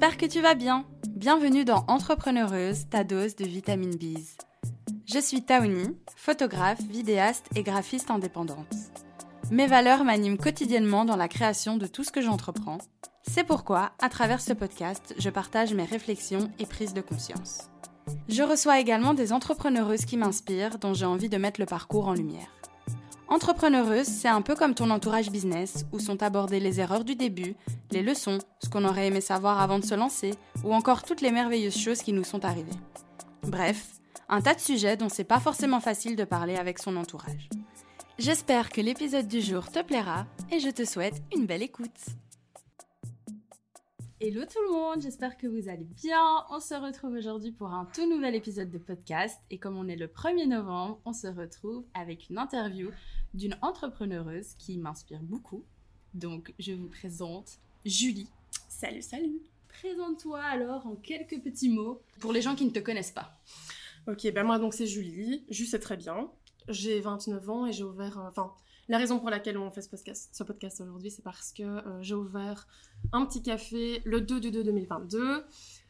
J'espère que tu vas bien. Bienvenue dans Entrepreneureuse, ta dose de vitamine B. Je suis Taouni, photographe, vidéaste et graphiste indépendante. Mes valeurs m'animent quotidiennement dans la création de tout ce que j'entreprends. C'est pourquoi, à travers ce podcast, je partage mes réflexions et prises de conscience. Je reçois également des entrepreneureuses qui m'inspirent, dont j'ai envie de mettre le parcours en lumière. Entrepreneureuse, c'est un peu comme ton entourage business, où sont abordées les erreurs du début, les leçons, ce qu'on aurait aimé savoir avant de se lancer, ou encore toutes les merveilleuses choses qui nous sont arrivées. Bref, un tas de sujets dont c'est pas forcément facile de parler avec son entourage. J'espère que l'épisode du jour te plaira et je te souhaite une belle écoute. Hello tout le monde, j'espère que vous allez bien. On se retrouve aujourd'hui pour un tout nouvel épisode de podcast et comme on est le 1er novembre, on se retrouve avec une interview d'une entrepreneureuse qui m'inspire beaucoup. Donc, je vous présente Julie. Salut, salut. Présente-toi alors en quelques petits mots pour les gens qui ne te connaissent pas. Ok, ben moi donc c'est Julie. Juste c'est très bien. J'ai 29 ans et j'ai ouvert. euh, Enfin, la raison pour laquelle on fait ce podcast, ce podcast aujourd'hui, c'est parce que euh, j'ai ouvert un petit café le 2 du 2 2022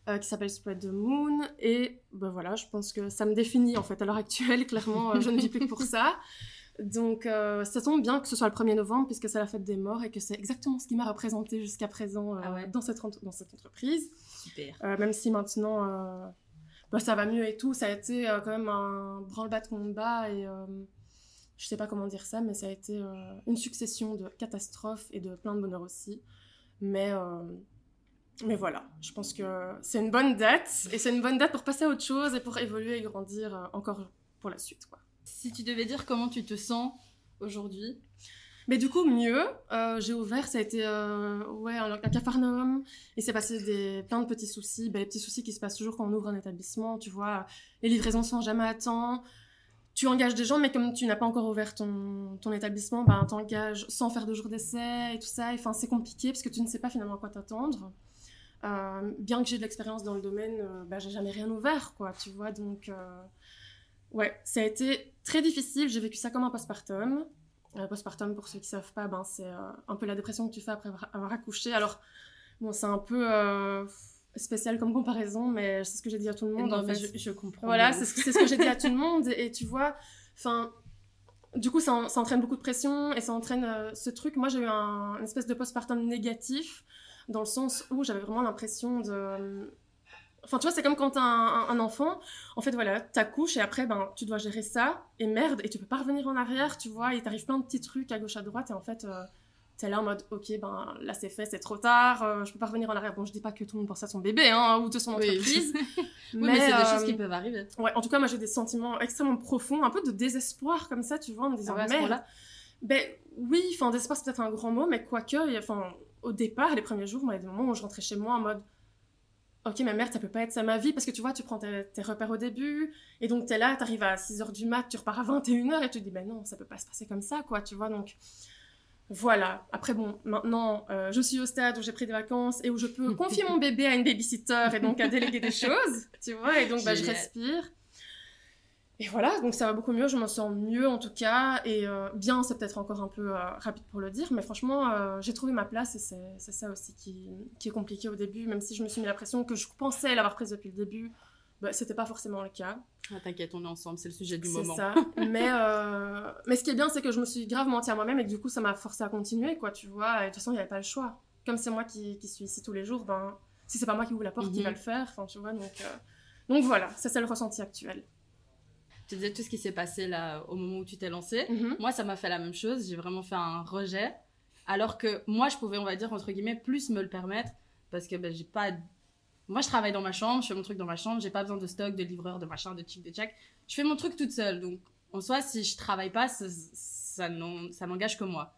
euh, qui s'appelle Spread the Moon. Et ben voilà, je pense que ça me définit en fait à l'heure actuelle. Clairement, euh, je ne vis plus que pour ça. Donc, euh, ça tombe bien que ce soit le 1er novembre, puisque c'est la fête des morts et que c'est exactement ce qui m'a représenté jusqu'à présent euh, Ah ouais. dans, cette, ent- dans cette entreprise. Super. Euh, même si maintenant bah, ça va mieux et tout, ça a été quand même un branle-bas de combat et je sais pas comment dire ça, mais ça a été une succession de catastrophes et de plein de bonheur aussi. Mais, mais voilà, je pense que c'est une bonne date et c'est une bonne date pour passer à autre chose et pour évoluer et grandir encore pour la suite. Quoi. Si tu devais dire comment tu te sens aujourd'hui, Mais du coup, mieux, euh, j'ai ouvert, ça a été euh, ouais, un, un cafarnaum, et c'est passé des, plein de petits soucis, ben, les petits soucis qui se passent toujours quand on ouvre un établissement, tu vois, les livraisons sont jamais à temps, tu engages des gens, mais comme tu n'as pas encore ouvert ton, établissement, ben, t'engages sans faire de jour d'essai et tout ça, enfin, c'est compliqué parce que tu ne sais pas finalement à quoi t'attendre. Euh, bien que j'ai de l'expérience dans le domaine, ben, j'ai jamais rien ouvert, quoi, tu vois, donc... Ouais, ça a été très difficile, j'ai vécu ça comme un postpartum. Euh, postpartum, pour ceux qui savent pas, ben, c'est euh, un peu la dépression que tu fais après avoir, accouché. Alors, bon, c'est un peu euh, spécial comme comparaison, mais c'est ce que j'ai dit à tout le monde. non, en fait. je, je comprends. Voilà, c'est ce, que- c'est ce que j'ai dit à tout le monde. Et, et tu vois, enfin, du coup, ça, en- ça entraîne beaucoup de pression et ça entraîne euh, ce truc. Moi, j'ai eu un, une espèce de postpartum négatif dans le sens où j'avais vraiment l'impression de. Enfin, tu vois, c'est comme quand t'as un, un- enfant, en fait, voilà, t'accouches et après, ben, tu dois gérer ça, et merde, et tu peux pas revenir en arrière, tu vois, il t'arrive plein de petits trucs à gauche, à droite, et en fait, euh, t'es là en mode, ok, ben, là, c'est fait, c'est trop tard, euh, je peux pas revenir en arrière. Bon, je dis pas que tout le monde pense à son bébé, hein, ou de son Oui. entreprise, Oui, mais, c'est des euh, choses qui peuvent arriver. Ouais, en tout cas, moi j'ai des sentiments extrêmement profonds, un peu de désespoir comme ça, tu vois, en me disant Ah ouais, merde. Ben oui, enfin, désespoir c'est peut-être un grand mot, mais quoique, enfin, au départ, les premiers jours, moi, il y a des moments où je rentrais chez moi en mode Ok, mais merde, ça peut pas être ça ma vie, parce que tu vois, tu prends tes, tes repères au début, et donc t'es là, t'arrives à 6h du mat, tu repars à 21h, et tu te dis Ben non, ça peut pas se passer comme ça, quoi, tu vois, donc. Voilà. Après, bon, maintenant, euh, je suis au stade où j'ai pris des vacances et où je peux confier mon bébé à une babysitter et donc à déléguer des choses, tu vois, et donc bah, je respire. Et voilà, donc ça va beaucoup mieux, je m'en sens mieux en tout cas, et euh, bien, c'est peut-être encore un peu euh, rapide pour le dire, mais franchement, euh, j'ai trouvé ma place et c'est c'est ça aussi qui, qui est compliqué au début, même si je me suis mis la pression que je pensais l'avoir prise depuis le début, bah, c'était pas forcément le cas. Ah, T'inquiète, on est ensemble, c'est le sujet du C'est moment. ça. mais, mais ce qui est bien, c'est que je me suis grave menti à moi-même et que du coup, ça m'a forcé à continuer, quoi, tu vois. Et de toute façon, il n'y avait pas le choix. Comme c'est moi qui, qui suis ici tous les jours, ben, si c'est pas moi qui ouvre la porte, qui Mhm. va le faire, enfin, tu vois. Donc, donc voilà, ça, c'est le ressenti actuel. Tu disais tout ce qui s'est passé là au moment où tu t'es lancée. Mhm. Moi, ça m'a fait la même chose. J'ai vraiment fait un rejet. Alors que moi, je pouvais, on va dire, entre guillemets, plus me le permettre. Parce que ben, j'ai pas. Moi, je travaille dans ma chambre, je fais mon truc dans ma chambre. J'ai pas besoin de stock, de livreur, de machin, de chic, de tchac. Je fais mon truc toute seule. Donc, en soi, si je travaille pas, ça, ça n'en- ça n'engage que moi.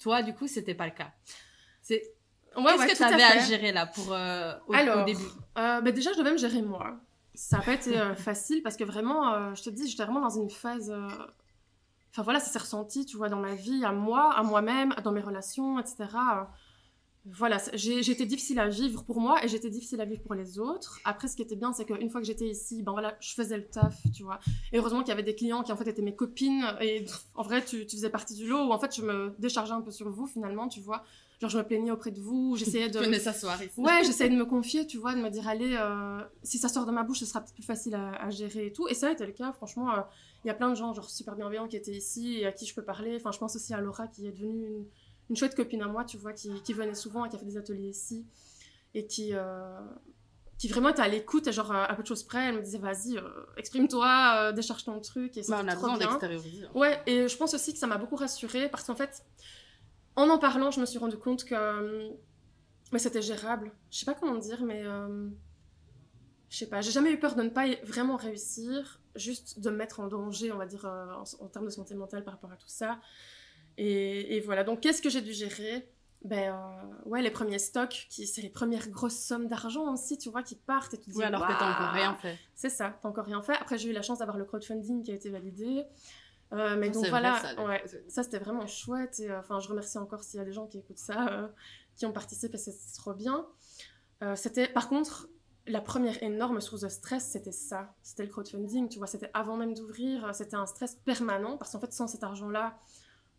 Toi, du coup, c'était pas le cas. C'est. Ouais, Qu'est-ce ouais, que tu avais à gérer là pour euh, au, début? Euh, bah, déjà, je devais me gérer moi. Ça n'a pas été facile parce que vraiment, euh, je te dis, j'étais vraiment dans une phase. euh, Enfin voilà, ça s'est ressenti, tu vois, dans ma vie, à moi, à moi-même, dans mes relations, etc. Euh, voilà, j'étais difficile à vivre pour moi et j'étais difficile à vivre pour les autres. Après, ce qui était bien, c'est qu'une fois que j'étais ici, ben voilà, je faisais le taf, tu vois. Et heureusement qu'il y avait des clients qui en fait étaient mes copines et en vrai, tu, tu faisais partie du lot où en fait je me déchargeais un peu sur vous finalement, tu vois. Genre, je me plaignais auprès de vous, j'essayais de. Venez s'asseoir ici. Ouais, j'essayais de me confier, tu vois, de me dire, allez, euh, si ça sort de ma bouche, ce sera peut-être plus facile à, gérer et tout. Et ça a été le cas, franchement. Euh, il y a plein de gens, genre, super bienveillants qui étaient ici et à qui je peux parler. Enfin, je pense aussi à Laura qui est devenue une une chouette copine à moi, tu vois, qui, qui, venait souvent et qui a fait des ateliers ici et qui, euh, qui vraiment était à l'écoute, genre à peu de choses près, elle me disait vas-y, exprime-toi, décharge ton truc. Et bah, on a besoin d'extérioriser. Hein. Ouais, et je pense aussi que ça m'a beaucoup rassurée parce qu'en fait, en en parlant, je me suis rendu compte que mais c'était gérable. Je sais pas comment dire, mais je sais pas, j'ai jamais eu peur de ne pas vraiment réussir, juste de me mettre en danger, on va dire, en, en termes de santé mentale par rapport à tout ça. Et, voilà, donc qu'est-ce que j'ai dû gérer? Ben euh, ouais les premiers stocks qui c'est les premières grosses sommes d'argent aussi tu vois qui partent et tu te dis alors que t'as encore rien fait. C'est ça t'as encore rien fait. Après j'ai eu la chance d'avoir le crowdfunding qui a été validé euh, mais donc voilà ça, ouais, ça c'était vraiment chouette et euh, enfin je remercie encore s'il y a des gens qui écoutent ça qui ont participé c'est trop bien c'était par contre la première énorme source de stress, c'était ça. C'était le crowdfunding, tu vois. C'était avant même d'ouvrir. C'était un stress permanent parce qu'en fait, sans cet argent-là,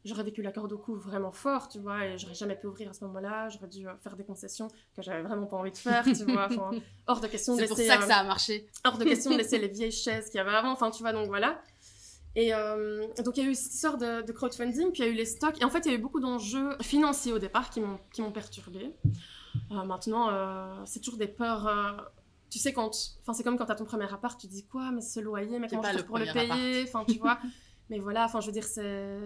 j'aurais vécu la corde au cou vraiment fort, tu vois, et j'aurais jamais pu ouvrir à ce moment-là, j'aurais dû euh, faire des concessions que j'avais vraiment pas envie de faire, tu vois, hors de question de laisser... C'est pour ça que ça a marché. Hors de question de laisser les vieilles chaises qu'il y avait avant, enfin, tu vois, donc voilà. Et euh, donc, il y a eu cette sorte de, crowdfunding, puis il y a eu les stocks, et en fait, il y a eu beaucoup d'enjeux financiers au départ qui m'ont perturbé. Euh, maintenant, c'est toujours des peurs tu sais quand enfin c'est comme quand t'as ton premier appart tu dis quoi mais ce loyer mais comment je pour le payer? Enfin tu vois mais voilà, enfin, je veux dire, c'est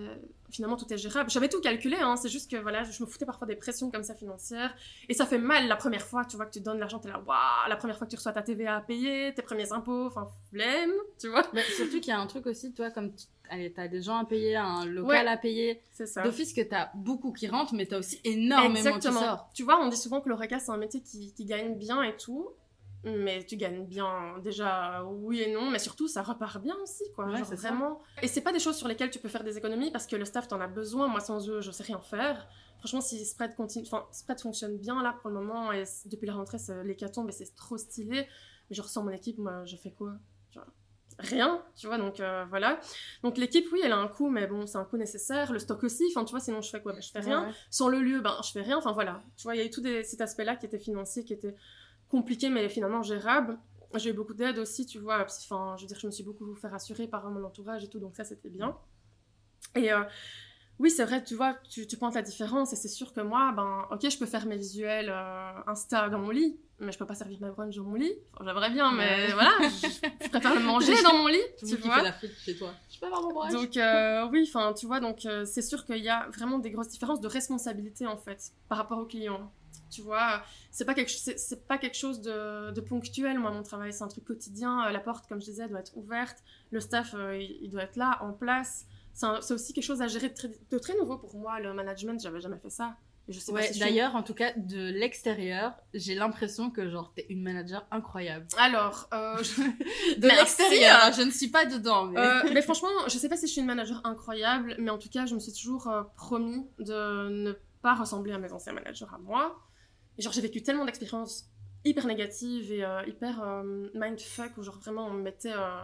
finalement tout est gérable. J'avais tout calculé, hein, c'est juste que voilà, je me foutais parfois des pressions comme ça financières. Et ça fait mal la première fois, tu vois, que tu donnes l'argent, t'es là, waouh, la première fois que tu reçois ta TVA à payer, tes premiers impôts, enfin, flemme, tu vois. Mais surtout qu'il y a un truc aussi, toi, comme tu allez, t'as des gens à payer, un local à payer. C'est ça. D'office que t'as beaucoup qui rentrent, mais t'as aussi énormément Exactement. qui sort. Tu vois, on dit souvent que l'ORECA, c'est un métier qui, qui gagne bien et tout mais tu gagnes bien déjà oui et non mais surtout ça repart bien aussi quoi vraiment et c'est pas des choses sur lesquelles tu peux faire des économies parce que le staff t'en a besoin moi sans eux je sais rien faire franchement si Spread continue enfin Spread fonctionne bien là pour le moment et depuis la rentrée c'est l'hécatombe et c'est trop stylé mais je ressens mon équipe moi je fais quoi? Rien, tu vois, donc euh, voilà. Donc l'équipe, oui, elle a un coût, mais bon, c'est un coût nécessaire. Le stock aussi, enfin, tu vois, sinon je fais quoi? Ben, Je fais rien. Sans le lieu, ben, je fais rien. Enfin, voilà. Tu vois, il y a eu tout cet aspect-là qui était financier, qui était compliqué, mais finalement gérable. J'ai eu beaucoup d'aide aussi, tu vois. Enfin, je veux dire, je me suis beaucoup fait rassurer par mon entourage et tout, donc ça, c'était bien. Et euh, oui, c'est vrai, tu vois, tu, tu pointes la différence, et c'est sûr que moi, ben, ok, je peux faire mes visuels euh, Insta dans mon lit, mais je peux pas servir ma brunch dans mon lit. J'aimerais bien, mais voilà, je, préfère le manger dans mon lit, tu vois. la frite chez toi. Je peux avoir mon brunch. Donc, euh, oui, enfin, tu vois, donc c'est sûr qu'il y a vraiment des grosses différences de responsabilité, en fait, par rapport aux clients. Tu vois, c'est pas quelque, c'est, pas quelque chose de, ponctuel, moi, mon travail, c'est un truc quotidien. Euh, la porte, comme je disais, doit être ouverte. Le staff, euh, il, doit être là, en place. C'est, aussi quelque chose à gérer de très, nouveau pour moi. Le management, j'avais jamais fait ça. je sais d'ailleurs, en tout cas, de l'extérieur, j'ai l'impression que, genre, t'es une manager incroyable. Alors, euh, de l'extérieur, je ne suis pas dedans. Mais... mais franchement, je sais pas si je suis une manager incroyable, mais en tout cas, je me suis toujours promis de ne pas ressembler à mes anciens managers à moi genre, j'ai vécu tellement d'expériences hyper négatives et euh, hyper euh, mindfuck où, genre, vraiment, on me mettait euh,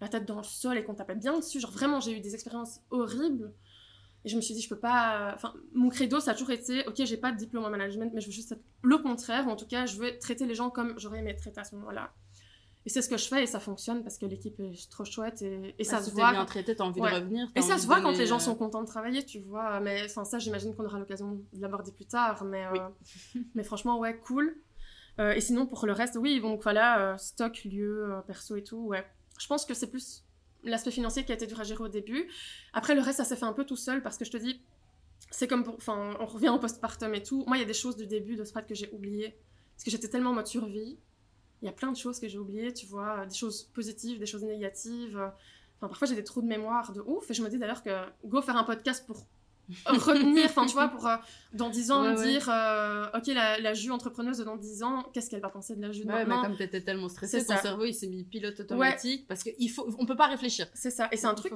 la tête dans le sol et qu'on tapait bien dessus. Genre, vraiment, j'ai eu des expériences horribles. Et je me suis dit, je peux pas. Enfin, mon credo, ça a toujours été ok, j'ai pas de diplôme en management, mais je veux juste être le contraire. en tout cas, je veux traiter les gens comme j'aurais aimé être traité à ce moment-là. Et c'est ce que je fais et ça fonctionne parce que l'équipe est trop chouette et, et ça se voit. bien traité, t'as envie de revenir. Et ça se voit quand les gens sont contents de travailler, tu vois. Mais enfin, ça, j'imagine qu'on aura l'occasion de l'aborder plus tard. Mais, euh, mais franchement, ouais, cool. Euh, et sinon, pour le reste, oui, donc voilà, euh, stock, lieu, perso et tout, ouais. Je pense que c'est plus l'aspect financier qui a été dur à gérer au début. Après, le reste, ça s'est fait un peu tout seul parce que je te dis, c'est comme pour. Enfin, on revient au postpartum et tout. Moi, il y a des choses du début de Sprat que j'ai oubliées parce que j'étais tellement en mode survie il y a plein de choses que j'ai oubliées, tu vois, des choses positives, des choses négatives. Enfin, parfois j'ai des trous de mémoire de ouf, et je me dis d'ailleurs que go faire un podcast pour revenir, enfin tu vois, pour euh, dans 10 ans me dire, euh, ok, la, la jus entrepreneuse de dans 10 ans, qu'est-ce qu'elle va penser de la jus de ouais, maintenant mais comme t'étais tellement stressée, ton cerveau il s'est mis pilote automatique parce qu'on faut, on peut pas réfléchir. C'est ça, et c'est un truc,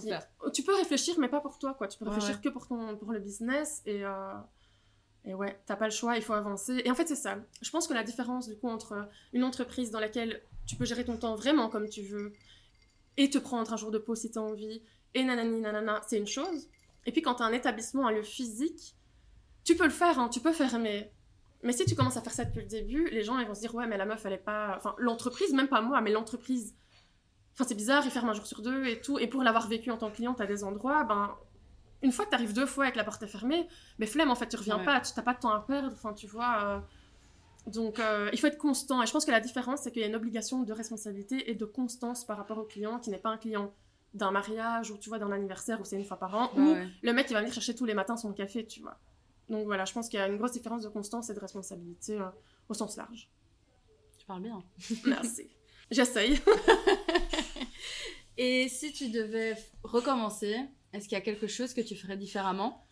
tu peux réfléchir mais pas pour toi, quoi. Tu peux réfléchir que pour ton, pour le business, et euh, Et ouais, t'as pas le choix, il faut avancer. Et en fait, c'est ça. Je pense que la différence, du coup, entre une entreprise dans laquelle tu peux gérer ton temps vraiment comme tu veux et te prendre un jour de pause si t'as envie, et nanani nanana, c'est une chose. Et puis quand t'as un établissement, un lieu physique, tu peux le faire, hein, tu peux fermer. Mais si tu commences à faire ça depuis le début, les gens ils vont se dire ouais mais la meuf elle est pas, enfin l'entreprise même pas moi mais l'entreprise, enfin c'est bizarre ils ferment un jour sur deux et tout et pour l'avoir vécu en tant que cliente à des endroits ben une fois que tu arrives deux fois avec la porte fermée, mais flemme en fait tu reviens pas, tu n'as pas de temps à perdre, enfin tu vois. euh, donc euh, il faut être constant et je pense que la différence c'est qu'il y a une obligation de responsabilité et de constance par rapport au client qui n'est pas un client d'un mariage ou tu vois d'un anniversaire où c'est une fois par an ou ouais. le mec il va venir chercher tous les matins son café tu vois donc voilà je pense qu'il y a une grosse différence de constance et de responsabilité euh, au sens large Tu parles bien. merci j'essaye Et si tu devais recommencer, est-ce qu'il y a quelque chose que tu ferais différemment?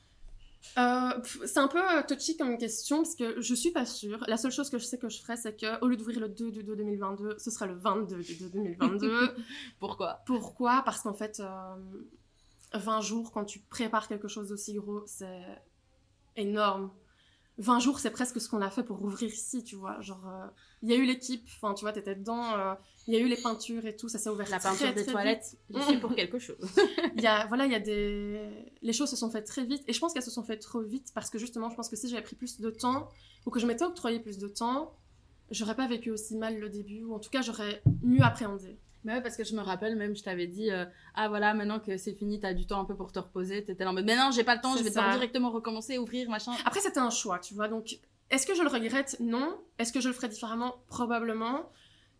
Euh, c'est un peu euh, touchy comme question parce que je suis pas sûre. La seule chose que je sais que je ferais, c'est que au lieu d'ouvrir le 2 du 2 2022, ce sera le 22 du 2 2022. Pourquoi? Pourquoi? Parce qu'en fait, euh, 20 jours, quand tu prépares quelque chose d'aussi gros, c'est énorme. 20 jours, c'est presque ce qu'on a fait pour ouvrir ici, tu vois. Genre, euh, il y a eu l'équipe, enfin, tu vois, t'étais dedans, euh, il y a eu les peintures et tout, ça s'est ouvert La très, peinture des très toilettes, suis pour quelque chose. Y a, voilà, il y a des... Les choses se sont faites très vite, et je pense qu'elles se sont faites trop vite, parce que justement, je pense que si j'avais pris plus de temps, ou que je m'étais octroyé plus de temps, j'aurais pas vécu aussi mal le début, ou en tout cas, j'aurais mieux appréhendé. Mais ouais, parce que je me rappelle même, je t'avais dit, euh, ah voilà, maintenant que c'est fini, t'as du temps un peu pour te reposer. T'étais en mode, mais non, j'ai pas le temps, je vais devoir directement recommencer, ouvrir, machin. Après, c'était un choix, tu vois, donc est-ce que je le regrette? Non. Est-ce que je le ferais différemment? Probablement.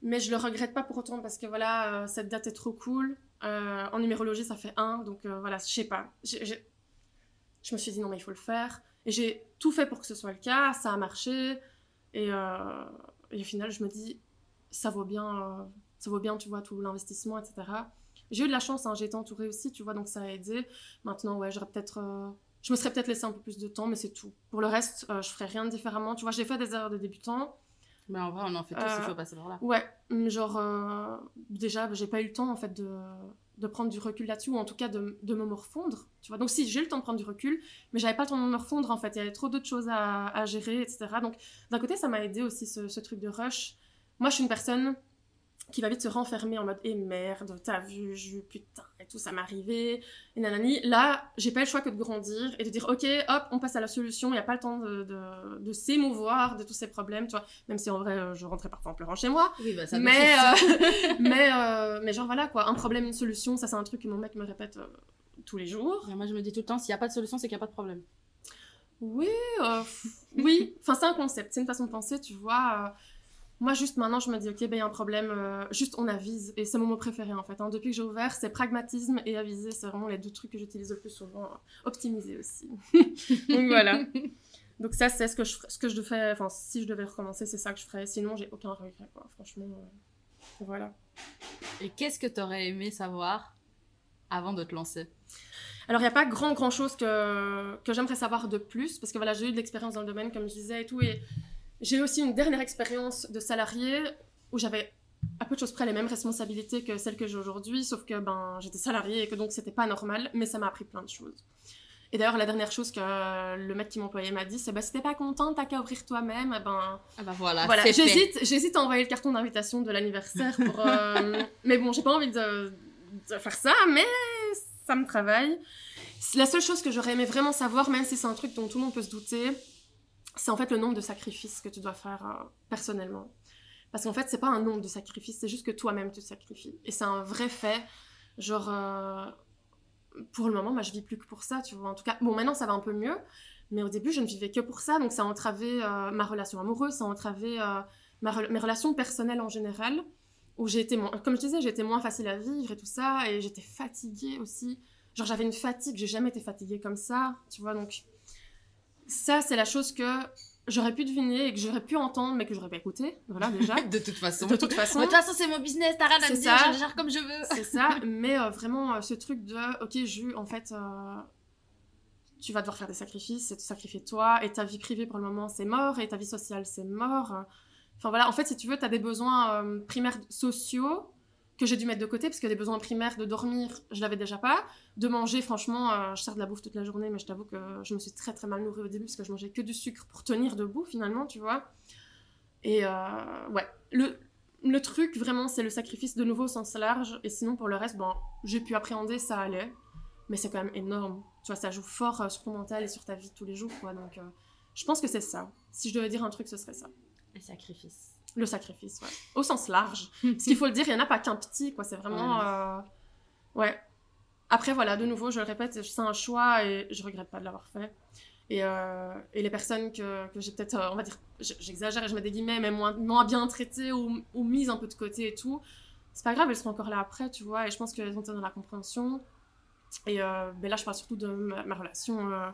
Mais je le regrette pas pour autant, parce que voilà, euh, cette date est trop cool. Euh, en numérologie, ça fait 1, donc voilà, je sais pas. Je me suis dit, non, mais il faut le faire. Et j'ai tout fait pour que ce soit le cas, ça a marché. Et, et au final, je me dis, ça vaut bien, ça vaut bien, tu vois, tout l'investissement, etc. J'ai eu de la chance, hein, j'ai été entourée aussi, tu vois, donc ça a aidé. Maintenant, ouais, j'aurais peut-être. euh, Je me serais peut-être laissé un peu plus de temps, mais c'est tout. Pour le reste, euh, je ferais rien de différemment. Tu vois, j'ai fait des erreurs de débutant. Mais en vrai, on en fait tous, Euh, il faut passer par là. Ouais, hum, genre, euh, déjà, j'ai pas eu le temps, en fait, de, de prendre du recul là-dessus, ou en tout cas de, de me morfondre, tu vois. Donc si, j'ai eu le temps de prendre du recul, mais j'avais pas le temps de me morfondre, en fait. Il y avait trop d'autres choses à, à gérer, etc. Donc, d'un côté, ça m'a aidé aussi, ce, ce truc de rush. Moi, je suis une personne qui va vite se renfermer en mode « Eh merde, t'as vu, j'ai eu putain, et tout, ça m'est arrivé, et nanani ». Là, j'ai pas le choix que de grandir et de dire « Ok, hop, on passe à la solution, il n'y a pas le temps de, de, de s'émouvoir de tous ces problèmes, tu vois. » Même si en vrai, euh, je rentrais parfois en pleurant chez moi. Oui, bah ça Mais, euh, mais, euh, mais genre voilà quoi, un problème, une solution, ça c'est un truc que mon mec me répète euh, tous les jours. Moi, je me dis tout le temps, s'il n'y a pas de solution, c'est qu'il n'y a pas de problème. Oui, oui, enfin c'est un concept, c'est une façon de penser, tu vois. Euh, moi juste maintenant je me dis ok, ben il y a un problème, euh, juste on avise, et c'est mon mot préféré en fait. hein. Depuis que j'ai ouvert, c'est pragmatisme et aviser, c'est vraiment les deux trucs que j'utilise le plus souvent. Optimiser aussi. Donc voilà. Donc ça c'est ce que je ce que je devais, enfin si je devais recommencer, c'est ça que je ferais. Sinon j'ai aucun regret quoi, franchement. euh, voilà. Et qu'est-ce que t'aurais aimé savoir avant de te lancer? Alors, il n'y a pas grand, grand chose que, que j'aimerais savoir de plus, parce que voilà, j'ai eu de l'expérience dans le domaine, comme je disais et tout, et j'ai eu aussi une dernière expérience de salarié où j'avais à peu de choses près les mêmes responsabilités que celles que j'ai aujourd'hui, sauf que ben, j'étais salariée et que donc c'était pas normal, mais ça m'a appris plein de choses. Et d'ailleurs, la dernière chose que le mec qui m'employait m'a dit, c'est bah, si t'es pas contente, t'as qu'à ouvrir toi-même, eh ben, Ah bah voilà, j'hésite, j'hésite à envoyer le carton d'invitation de l'anniversaire pour. euh, mais bon, j'ai pas envie de, de faire ça, mais ça me travaille. La seule chose que j'aurais aimé vraiment savoir, même si c'est un truc dont tout le monde peut se douter, c'est en fait le nombre de sacrifices que tu dois faire euh, personnellement. Parce qu'en fait, c'est pas un nombre de sacrifices, c'est juste que toi-même tu te sacrifies. Et c'est un vrai fait. Genre, euh, pour le moment, moi je vis plus que pour ça, tu vois. En tout cas, bon, maintenant ça va un peu mieux. Mais au début, je ne vivais que pour ça, donc ça a entravé euh, ma relation amoureuse, ça a entravé mes relations personnelles en général, où j'ai été, moins- comme je disais, j'étais moins facile à vivre et tout ça, et j'étais fatiguée aussi. Genre j'avais une fatigue, j'ai jamais été fatiguée comme ça, tu vois, donc ça c'est la chose que j'aurais pu deviner et que j'aurais pu entendre, mais que j'aurais pas écouté, voilà déjà. de toute façon. De toute façon. De toute façon, c'est mon business, t'as rien à me dire, ça. je le gère comme je veux. C'est ça, mais euh, vraiment euh, ce truc de, ok, Ju, en fait, euh, tu vas devoir faire des sacrifices, c'est te sacrifier toi, et ta vie privée pour le moment c'est mort, et ta vie sociale c'est mort. Enfin voilà, en fait, si tu veux, tu as des besoins primaires sociaux que j'ai dû mettre de côté parce que les besoins primaires de dormir, je l'avais déjà pas. De manger, franchement, euh, je sers de la bouffe toute la journée, mais je t'avoue que je me suis très très mal nourrie au début parce que je mangeais que du sucre pour tenir debout finalement, tu vois. Et euh, ouais, le, le truc vraiment, c'est le sacrifice de nouveau au sens large. Et sinon, pour le reste, bon, j'ai pu appréhender, ça allait. Mais c'est quand même énorme. Tu vois, ça joue fort euh, sur ton mental et sur ta vie tous les jours, quoi. Donc, je pense que c'est ça. Si je devais dire un truc, ce serait ça. Le sacrifice. Le sacrifice, ouais. Au sens large. Parce qu'il faut le dire, il n'y en a pas qu'un petit, quoi. C'est vraiment. Euh, ouais. Après, voilà, de nouveau, je le répète, c'est un choix et je regrette pas de l'avoir fait. Et, euh, et, les personnes que, que j'ai peut-être, euh, on va dire, j'exagère et je mets des guillemets, mais moins, moins bien traitées ou, ou, mises un peu de côté et tout, c'est pas grave, elles seront encore là après, tu vois. Et je pense qu'elles ont été dans la compréhension. Et ben là, je parle surtout de ma, relation euh,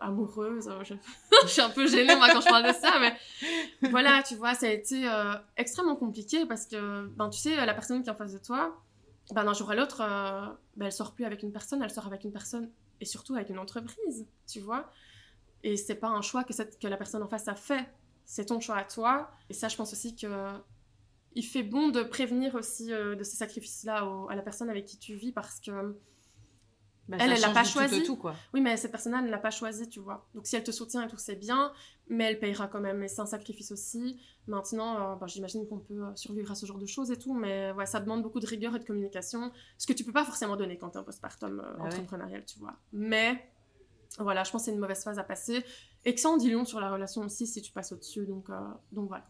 amoureuse. Euh, je... suis un peu gênée quand je parle de ça, mais voilà, tu vois, ça a été euh, extrêmement compliqué parce que, ben, tu sais, la personne qui est en face de toi, ben, d'un jour à l'autre, ben, elle sort plus avec une personne, elle sort avec une personne et surtout avec une entreprise, tu vois. Et c'est pas un choix que, cette, que la personne en face a fait, c'est ton choix à toi. Et ça, je pense aussi que il fait bon de prévenir aussi de ces sacrifices-là à la personne avec qui tu vis parce que bah, elle, elle l'a pas choisi. Tout, quoi. Oui, mais cette personne-là ne l'a pas choisi, tu vois. Donc si elle te soutient et tout, c'est bien, mais elle payera quand même. Et c'est un sacrifice aussi. Maintenant, euh, bah, j'imagine qu'on peut euh, survivre à ce genre de choses et tout, mais ouais, ça demande beaucoup de rigueur et de communication, ce que tu peux pas forcément donner quand tu es en postpartum euh, bah entrepreneurial, tu vois. Mais voilà, je pense que c'est une mauvaise phase à passer et que ça en dit long sur la relation aussi si tu passes au-dessus. Donc, donc voilà.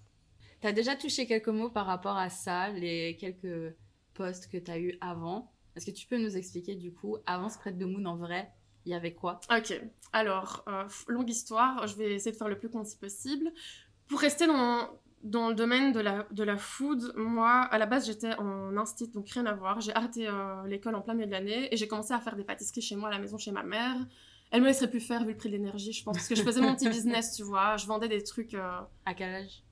Tu as déjà touché quelques mots par rapport à ça, les quelques posts que tu as eu avant? Est-ce que tu peux nous expliquer du coup, avant Spread the Moon en vrai, il y avait quoi? Ok, alors, euh, longue histoire, je vais essayer de faire le plus concis possible. Pour rester dans, dans le domaine de la, de la food, moi, à la base, j'étais en instit, donc rien à voir. J'ai arrêté euh, l'école en plein milieu de l'année et j'ai commencé à faire des pâtisseries chez moi à la maison, chez ma mère. Elle me laisserait plus faire vu le prix de l'énergie, je pense, parce que je faisais mon petit business, tu vois. Je vendais des trucs. Euh, à quel âge?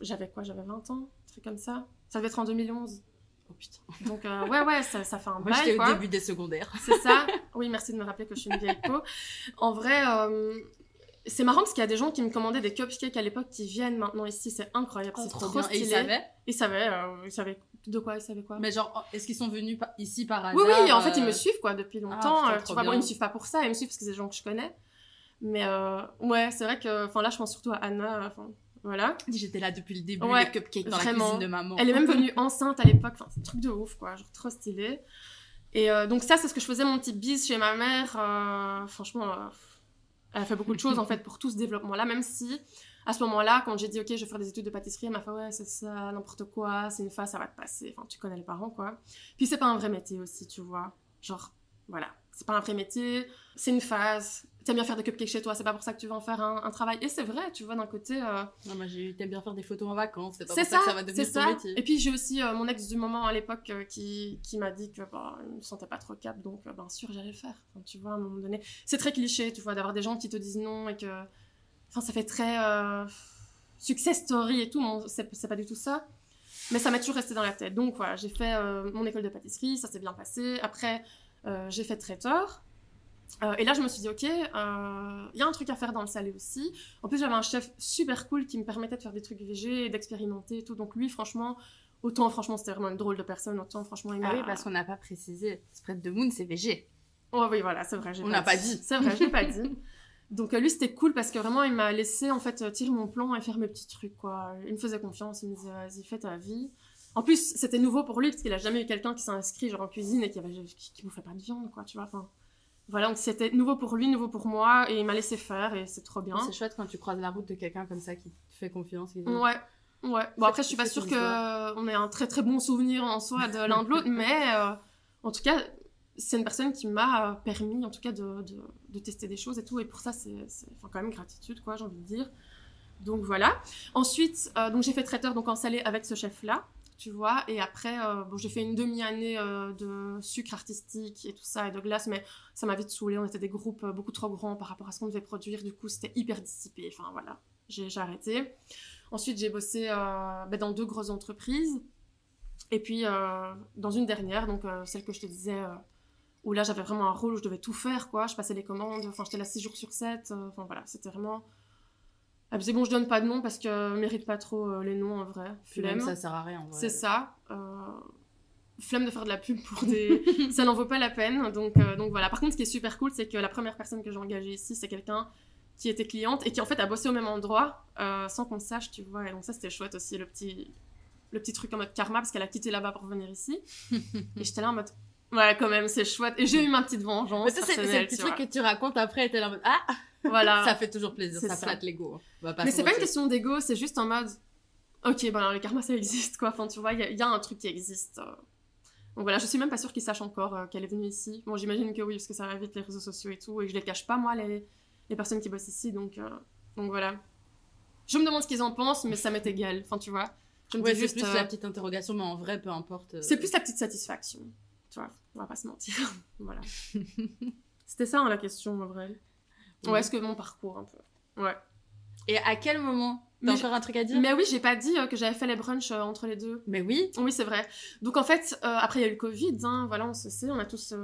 J'avais quoi? J'avais 20 ans, un truc comme ça? Ça devait être en 2011. Oh putain. Donc, euh, ouais, ouais, ça, ça fait un bail, Moi, j'étais au début des secondaires. C'est ça. Oui, merci de me rappeler que je suis une vieille peau. En vrai, euh, c'est marrant parce qu'il y a des gens qui me commandaient des cupcakes à l'époque qui viennent maintenant ici. C'est incroyable. Oh, c'est trop, bien. stylé. Et ils savaient Ils savaient. Euh, ils savaient de quoi Ils savaient quoi Mais genre, oh, est-ce qu'ils sont venus ici par hasard Oui, oui, en fait, ils me suivent, quoi, depuis ah, longtemps. tu vois, bon, ils me suivent pas pour ça. Ils me suivent parce que c'est des gens que je connais. Mais ouais, c'est vrai que... Enfin, là, je pense surtout à Anna. Voilà. J'étais là depuis le début, ouais, les cupcakes dans la cuisine de maman. Elle est même venue enceinte à l'époque. Enfin, c'est un truc de ouf, quoi. Genre trop stylé. Et euh, donc ça, c'est ce que je faisais, mon petit bise chez ma mère. Euh, franchement, euh, elle a fait beaucoup de choses, en fait, pour tout ce développement-là. Même si, à ce moment-là, quand j'ai dit, OK, je vais faire des études de pâtisserie, elle m'a fait, ouais, c'est ça, n'importe quoi, c'est une phase, ça va te passer. Enfin, tu connais les parents, quoi. Puis c'est pas un vrai métier aussi, tu vois. Genre, voilà. C'est pas un vrai métier, c'est une phase t'aimes bien faire des cupcakes chez toi, c'est pas pour ça que tu vas en faire un, travail. Et c'est vrai, tu vois, d'un côté. Euh... Non, moi, t'aimes bien faire des photos en vacances, c'est pas pour ça, que ça va devenir ton métier. Et puis, j'ai aussi euh, mon ex du moment à l'époque euh, qui, qui m'a dit que bah, il me sentait pas trop cap, donc bien sûr, j'allais le faire. Enfin, tu vois, à un moment donné. C'est très cliché, tu vois, d'avoir des gens qui te disent non et que. Enfin, ça fait très. success story et tout, c'est pas du tout ça. Mais ça m'a toujours resté dans la tête. Donc, voilà, j'ai fait mon école de pâtisserie, ça s'est bien passé. Après, j'ai fait traiteur. Euh, et là, je me suis dit, ok, il euh, y a un truc à faire dans le salé aussi. En plus, j'avais un chef super cool qui me permettait de faire des trucs végés, d'expérimenter et tout. Donc lui, franchement, autant franchement, c'était vraiment une drôle de personne, autant franchement, il m'a... Ah oui, parce qu'on n'a pas précisé. Spread de Moon, c'est végé. Oh oui, voilà, c'est vrai. On n'a pas dit. C'est vrai, je l'ai pas dit. Donc lui, c'était cool parce que vraiment, il m'a laissé en fait tirer mon plan et faire mes petits trucs, quoi. Il me faisait confiance, il me disait, vas-y, fais ta vie. En plus, c'était nouveau pour lui parce qu'il a jamais eu quelqu'un qui s'est inscrit genre en cuisine et qui, avait, qui, qui bouffait pas de viande, quoi, tu vois. Enfin, voilà, donc c'était nouveau pour lui, nouveau pour moi, et il m'a laissé faire, et c'est trop bien. C'est chouette quand tu croises la route de quelqu'un comme ça qui te fait confiance. Ouais, ouais. Bon, après, je suis pas sûre qu'on ait un très très bon souvenir en soi de l'un de l'autre, mais euh, en tout cas, c'est une personne qui m'a permis, en tout cas, de, de, de, tester des choses et tout, et pour ça, c'est quand même gratitude, quoi, j'ai envie de dire. Donc voilà. Ensuite, euh, donc j'ai fait traiteur donc en salé avec ce chef-là tu vois. Et après, euh, bon, j'ai fait une demi-année euh, de sucre artistique et tout ça, et de glace, mais ça m'a vite saoulé. On était des groupes euh, beaucoup trop grands par rapport à ce qu'on devait produire. Du coup, c'était hyper dissipé. Enfin, voilà, j'ai arrêté. Ensuite, j'ai bossé ben, dans deux grosses entreprises. Et puis, dans une dernière, donc celle que je te disais, où là, j'avais vraiment un rôle où je devais tout faire, quoi. Je passais les commandes, enfin, j'étais là 6 jours sur 7. Enfin, voilà, c'était vraiment ah, c'est bon, je donne pas de nom parce que je mérite pas trop euh, les noms en vrai. Flemme. ça sert à rien. C'est ça. Euh, flemme de faire de la pub pour des. ça n'en vaut pas la peine. Donc, euh, donc voilà. Par contre, ce qui est super cool, c'est que la première personne que j'ai engagée ici, c'est quelqu'un qui était cliente et qui en fait a bossé au même endroit euh, sans qu'on le sache, tu vois. Et donc ça, c'était chouette aussi, le petit, le petit truc en mode karma, parce qu'elle a quitté là-bas pour venir ici. et j'étais là en mode. Ouais, quand même, c'est chouette. Et j'ai eu ma petite vengeance. Mais ça, c'est le petit truc que tu racontes après, et t'es là en mode Ah Voilà. Ça fait toujours plaisir, ça flatte l'ego. Pas Mais c'est pas une question d'ego, c'est juste en mode. Ok, ben le karma ça existe quoi. Enfin, tu vois, il y, a- il y a un truc qui existe. euh. Donc voilà, je suis même pas sûre qu'ils sachent encore euh, qu'elle est venue ici. Bon, j'imagine que oui, parce que ça va vite les réseaux sociaux et tout, et je les cache pas moi, les, les personnes qui bossent ici, donc, euh, donc voilà. Je me demande ce qu'ils en pensent, mais ça m'est égal. Enfin, tu vois. Je me Ouais, dis c'est juste. plus euh, la petite interrogation, mais en vrai, peu importe. C'est plus la petite satisfaction. Tu vois, on va pas se mentir. voilà. C'était ça hein, la question en vrai. Ouais, est-ce que mon parcours un peu? Ouais. Et à quel moment? Mais T'as encore un truc à dire? Mais oui, j'ai pas dit euh, que j'avais fait les brunchs euh, entre les deux. Mais oui. Oui, c'est vrai. Donc en fait, euh, après il y a eu le Covid, hein, voilà, on se sait, on a tous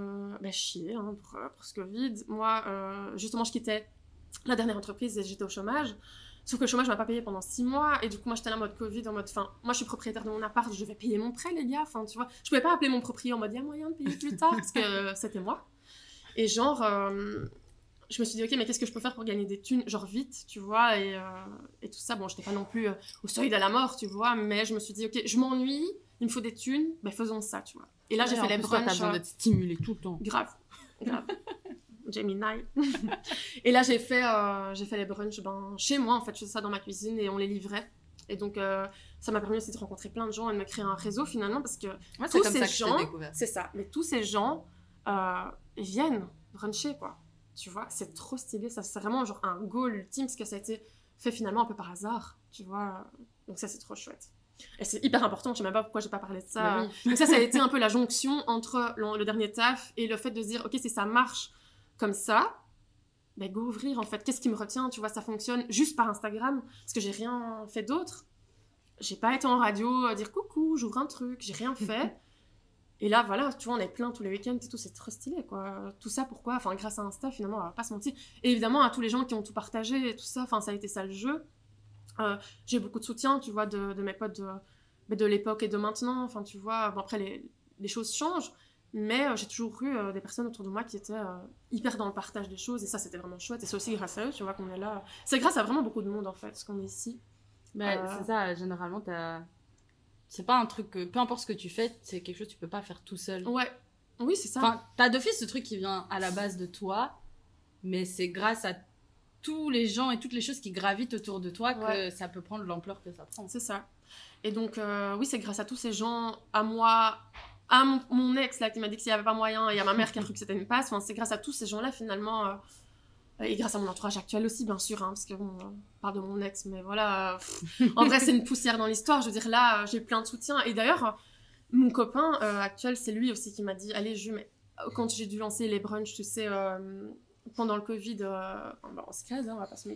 bah, chié hein, pour, pour ce Covid. Moi, justement, je quittais la dernière entreprise et j'étais au chômage. Sauf que le chômage m'a pas payé pendant six mois et du coup moi j'étais là en mode Covid en mode enfin moi je suis propriétaire de mon appart je vais payer mon prêt les gars enfin tu vois. Je pouvais pas appeler mon propriétaire en mode il y a moyen de payer plus tard parce que euh, c'était moi. Et genre euh, je me suis dit ok mais qu'est-ce que je peux faire pour gagner des thunes? Genre vite tu vois et, euh, et tout ça. Bon j'étais pas non plus euh, au seuil de la mort tu vois mais je me suis dit ok je m'ennuie il me faut des thunes ben faisons ça tu vois. Et là j'ai fait les plus, toi, T'as brunchs besoin d'être stimulé tout le temps. Grave, grave. Gemini. et là, j'ai fait, euh, j'ai fait les brunchs ben, chez moi, en fait, je faisais ça dans ma cuisine et on les livrait. Et donc, euh, ça m'a permis aussi de rencontrer plein de gens et de me créer un réseau finalement parce que tous comme ces ça que je gens- c'est ça. Mais tous ces gens, euh, viennent bruncher, quoi. Tu vois, c'est trop stylé. Ça, c'est vraiment genre un goal ultime parce que ça a été fait finalement un peu par hasard, tu vois. Donc, ça, c'est trop chouette. Et c'est hyper important, je sais même pas pourquoi j'ai pas parlé de ça. Oui. Donc ça, ça a été un peu la jonction entre le, le dernier taf et le fait de se dire, ok, si ça marche comme ça, ben go ouvrir en fait. Qu'est-ce qui me retient Tu vois, ça fonctionne juste par Instagram parce que j'ai rien fait d'autre. J'ai pas été en radio à dire coucou, j'ouvre un truc, j'ai rien fait. Et là, voilà, tu vois, on est plein tous les week-ends et tout, c'est trop stylé, quoi. Tout ça, pourquoi? Enfin, grâce à Insta, finalement, on va pas se mentir. Et évidemment, à tous les gens qui ont tout partagé et tout ça, enfin, ça a été ça le jeu. Euh, j'ai beaucoup de soutien, tu vois, de, de mes potes de, mais de l'époque et de maintenant. Enfin, tu vois, bon, après, les, les choses changent, mais euh, j'ai toujours eu euh, des personnes autour de moi qui étaient euh, hyper dans le partage des choses, et ça, c'était vraiment chouette. Et c'est aussi grâce à eux, tu vois, qu'on est là. C'est grâce à vraiment beaucoup de monde, en fait, ce qu'on est ici. Bah. C'est ça, généralement, t'as. C'est pas un truc que. Peu importe ce que tu fais, c'est quelque chose que tu peux pas faire tout seul. Ouais, oui, c'est ça. Enfin, t'as d'office ce truc qui vient à la base de toi, mais c'est grâce à tous les gens et toutes les choses qui gravitent autour de toi que Ouais. ça peut prendre l'ampleur que ça prend. C'est ça. Et donc, oui, c'est grâce à tous ces gens, à moi, à mon, ex là qui m'a dit que s'il n'y avait pas moyen, et à ma mère qui a cru que c'était une passe. Enfin, c'est grâce à tous ces gens-là finalement, euh, et grâce à mon entourage actuel aussi, bien sûr, hein, parce que bon, on parle de mon ex, mais voilà. en vrai, c'est une poussière dans l'histoire. Je veux dire, là, j'ai plein de soutien. Et d'ailleurs, mon copain euh, actuel, c'est lui aussi qui m'a dit, allez, Ju, mais euh, quand j'ai dû lancer les brunchs, tu sais, euh, pendant le Covid, bah, on se case, hein, on va pas se.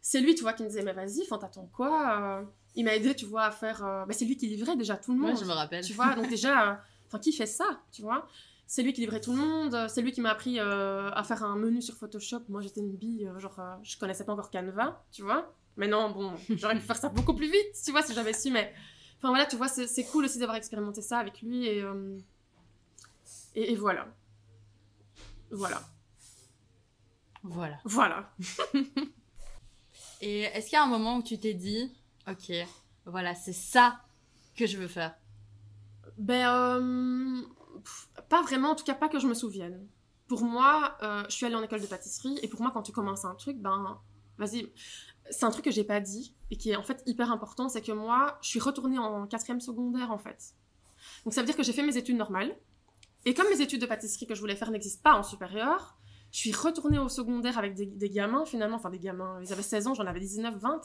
C'est lui, tu vois, qui me disait, mais vas-y, t'attends quoi Il m'a aidé, tu vois, à faire. euh, bah, c'est lui qui livrait déjà tout le monde. Moi, je me rappelle. Tu vois, donc déjà, enfin, qui fait ça, tu vois? C'est lui qui livrait tout le monde, euh, c'est lui qui m'a appris euh, à faire un menu sur Photoshop. Moi, j'étais une bille, euh, genre, euh, je connaissais pas encore Canva, tu vois? Mais non, bon, j'aurais pu faire ça beaucoup plus vite, tu vois, si j'avais su, mais... Enfin, voilà, tu vois, c'est cool aussi d'avoir expérimenté ça avec lui, et, et, et voilà. Voilà. Voilà. Voilà. Et est-ce qu'il y a un moment où tu t'es dit, ok, voilà, c'est ça que je veux faire Ben, euh, pas vraiment, en tout cas pas que je me souvienne. Pour moi, euh, je suis allée en école de pâtisserie, et pour moi, quand tu commences un truc, ben, vas-y. C'est un truc que j'ai pas dit, et qui est en fait hyper important, c'est que moi, je suis retournée en quatrième secondaire, en fait. Donc ça veut dire que j'ai fait mes études normales, et comme mes études de pâtisserie que je voulais faire n'existent pas en supérieur, je suis retournée au secondaire avec des, des gamins, finalement, enfin des gamins, ils avaient 16 ans, j'en avais 19, 20.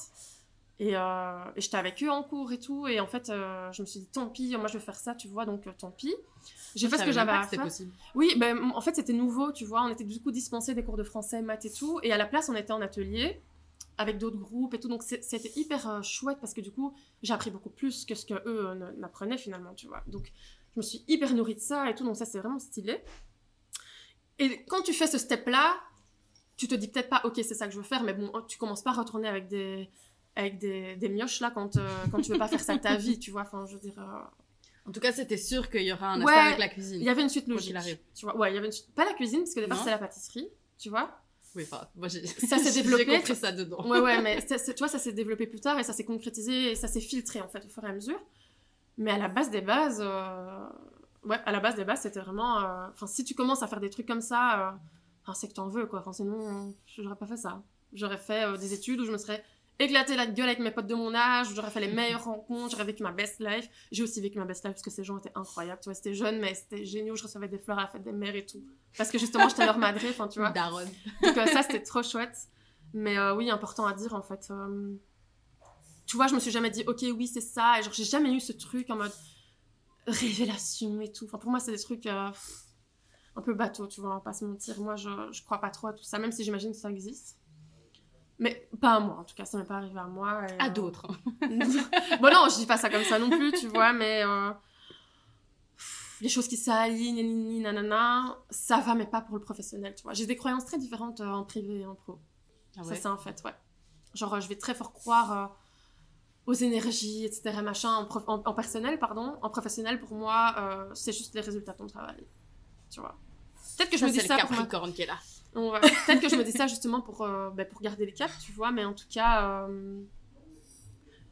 Et, euh, et j'étais avec eux en cours et tout. Et en fait, euh, je me suis dit, tant pis, moi je vais faire ça, tu vois, donc euh, tant pis. J'ai fait ce que j'avais à faire. possible. Oui, ben, en fait, c'était nouveau, tu vois. On était du coup dispensés des cours de français, maths et tout. Et à la place, on était en atelier avec d'autres groupes et tout. Donc, c'était hyper euh, chouette parce que du coup, j'ai appris beaucoup plus que ce que eux n'apprenaient finalement, tu vois. Donc, je me suis hyper nourrie de ça et tout. Donc, ça, c'est vraiment stylé. Et quand tu fais ce step-là, tu te dis peut-être pas, ok, c'est ça que je veux faire, mais bon, tu commences pas à retourner avec des, avec des, des mioches là quand, euh, quand tu veux pas faire ça de ta vie, tu vois. Enfin, je veux dire. euh, En tout cas, c'était sûr qu'il y aurait un aspect Ouais, avec la cuisine. Il y avait une suite logique. arrive. Tu vois, ouais, il y avait une suite- Pas la cuisine, parce que Non. c'est la pâtisserie, tu vois. Oui, enfin, moi j'ai Ça s'est j'ai développé. compris ça dedans. Ouais, ouais, mais tu vois, ça s'est développé plus tard et ça s'est concrétisé et ça s'est filtré en fait au fur et à mesure. Mais à la base des bases, euh, ouais, à la base des bases, c'était vraiment. euh, Enfin, si tu commences à faire des trucs comme ça, enfin, c'est que t'en veux quoi. Enfin, sinon, j'aurais pas fait ça. J'aurais fait des études où je me serais éclaté la gueule avec mes potes de mon âge, j'aurais fait les meilleures rencontres, j'aurais vécu ma best life. J'ai aussi vécu ma best life parce que ces gens étaient incroyables. Tu vois, c'était jeune, mais c'était génial. Je recevais des fleurs à la fête des mères et tout. Parce que justement, j'étais leur madré, enfin, tu vois. Daronne. Donc euh, ça, c'était trop chouette. Mais euh, oui, important à dire en fait. euh, Tu vois, je me suis jamais dit, ok, oui, c'est ça. Et genre, j'ai jamais eu ce truc en mode révélation et tout. Enfin, pour moi, c'est des trucs un peu bateau, tu vois, on va pas se mentir. Moi, je, je crois pas trop à tout ça, même si j'imagine que ça existe. Mais pas à moi, en tout cas, ça m'est pas arrivé à moi. et, À euh, d'autres. bon, non, je dis pas ça comme ça non plus, tu vois, mais euh, les choses qui s'alignent, nanana, ça va, mais pas pour le professionnel, tu vois. J'ai des croyances très différentes euh, en privé et en pro. Ah C'est ouais. ça, en fait, ouais. Genre, euh, je vais très fort croire euh, aux énergies, etc., machin, en, prof- en- en personnel, pardon. En professionnel, pour moi, euh, c'est juste les résultats de ton travail, tu vois. Peut-être que je me dis c'est ça le pour ma- Capricorne qui est là. Ouais. Peut-être que je me dis ça justement pour, euh, ben, pour garder les caps, tu vois, mais en tout cas, euh,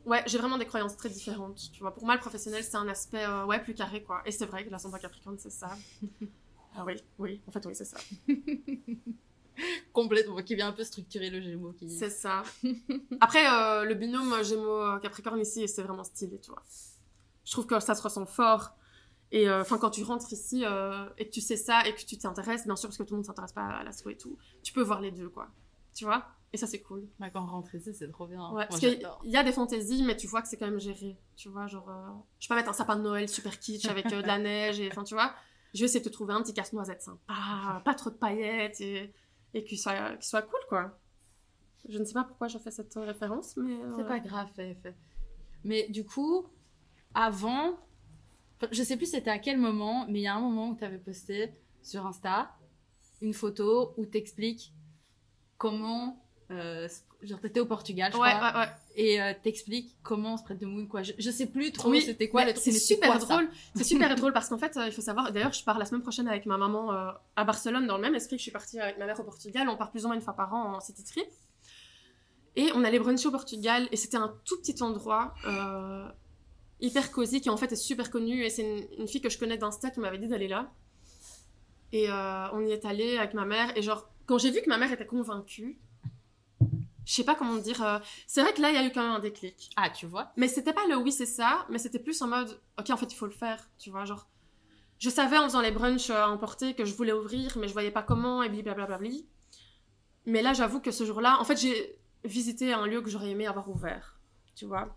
ouais, j'ai vraiment des croyances très différentes, tu vois. Pour moi, le professionnel, c'est un aspect, euh, ouais, plus carré, quoi. Et c'est vrai que l'ascendant Capricorne, c'est ça. ah oui, oui, en fait, oui, c'est ça. Complètement. Qui vient un peu structurer le Gémeaux. Qui... C'est ça. Après, le binôme Gémeaux-Capricorne ici, c'est vraiment stylé, tu vois. Je trouve que ça se ressent fort. Et euh, enfin, quand tu rentres ici euh, et que tu sais ça et que tu t'intéresses, bien sûr, parce que tout le monde s'intéresse pas à l'assaut et tout, tu peux voir les deux, quoi. Tu vois? Et ça, c'est cool. Bah, quand on rentre ici, c'est trop bien. Ouais, Moi, parce qu'il y a des fantaisies, mais tu vois que c'est quand même géré. Tu vois, genre, euh, je peux pas mettre un sapin de Noël super kitsch avec euh, de la neige, et enfin, tu vois, je vais essayer de te trouver un petit casse-noisette sympa, pas trop de paillettes, et, et qu'il soit, qu'il soit cool, quoi. Je ne sais pas pourquoi je fais cette référence, mais. C'est pas grave, fait, fait. Mais du coup, avant, je sais plus c'était à quel moment, mais il y a un moment où tu avais posté sur Insta une photo où t'expliques comment. Euh, genre, t'étais au Portugal, je Ouais, crois, ouais, ouais. et euh, t'expliques comment on se prête de moon, quoi. Je, je sais plus trop Oui, c'était quoi mais le truc. C'est super quoi, drôle. C'est super drôle parce qu'en fait, euh, il faut savoir. D'ailleurs, je pars la semaine prochaine avec ma maman euh, à Barcelone dans le même esprit que je suis partie avec ma mère au Portugal. On part plus ou moins une fois par an en city trip. Et on allait bruncher au Portugal et c'était un tout petit endroit euh, hyper cosy qui en fait est super connu et c'est une, une fille que je connais d'Insta qui m'avait dit d'aller là. Et euh, on y est allé avec ma mère et genre quand j'ai vu que ma mère était convaincue, je sais pas comment dire. euh, c'est vrai que là il y a eu quand même un déclic. Ah, tu vois Mais c'était pas le oui, c'est ça, mais c'était plus en mode, ok, en fait, il faut le faire, tu vois, genre. Je savais en faisant les brunchs euh, à emporter que je voulais ouvrir, mais je voyais pas comment, et blablabla. Mais là, j'avoue que ce jour-là, en fait, j'ai visité un lieu que j'aurais aimé avoir ouvert, tu vois.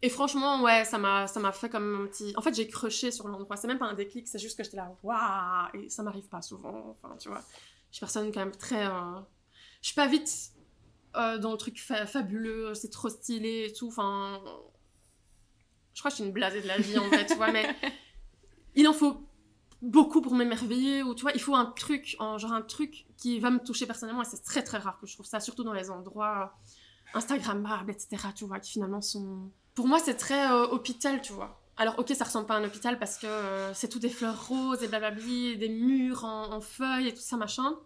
Et franchement, ouais, ça m'a, ça m'a fait comme un petit. En fait, j'ai crushé sur l'endroit. C'est même pas un déclic, c'est juste que j'étais là, waouh Et ça m'arrive pas souvent, enfin, tu vois. Je suis personne quand même très. euh, Je suis pas vite euh, dans le truc fa- fabuleux, c'est trop stylé et tout. Enfin, je crois que je suis une blasée de la vie en fait, tu vois, mais il en faut beaucoup pour m'émerveiller ou tu vois, il faut un truc, un- genre un truc qui va me toucher personnellement et c'est très très rare que je trouve ça, surtout dans les endroits Instagrammables, etc. Tu vois, qui finalement sont. Pour moi, c'est très euh, hôpital, tu vois. Alors, ok, ça ressemble pas à un hôpital parce que euh, c'est tout des fleurs roses et blablabli, des murs en, en feuilles et tout ça, machin.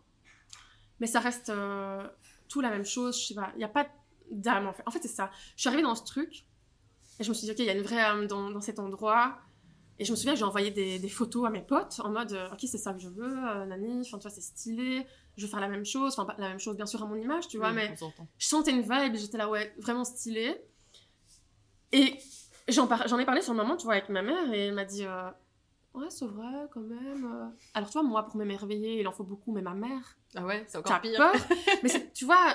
Mais ça reste euh, tout la même chose, je sais pas, il n'y a pas d'âme en fait. En fait, c'est ça. Je suis arrivée dans ce truc et je me suis dit, ok, il y a une vraie âme dans, dans cet endroit. Et je me souviens que j'ai envoyé des, des photos à mes potes en mode, ok, c'est ça que je veux, Nani, enfin, tu vois, c'est stylé, je veux faire la même chose, enfin, pas la même chose, bien sûr, à mon image, tu vois, Oui, mais je sentais une vibe, j'étais là, ouais, vraiment stylé. Et j'en par- j'en ai parlé sur le moment, tu vois, avec ma mère, et elle m'a dit, euh, ouais, c'est vrai, quand même. euh. Alors, tu vois, moi, pour m'émerveiller, il en faut beaucoup, mais ma mère, Ah ouais, c'est encore pire. peur? mais tu vois,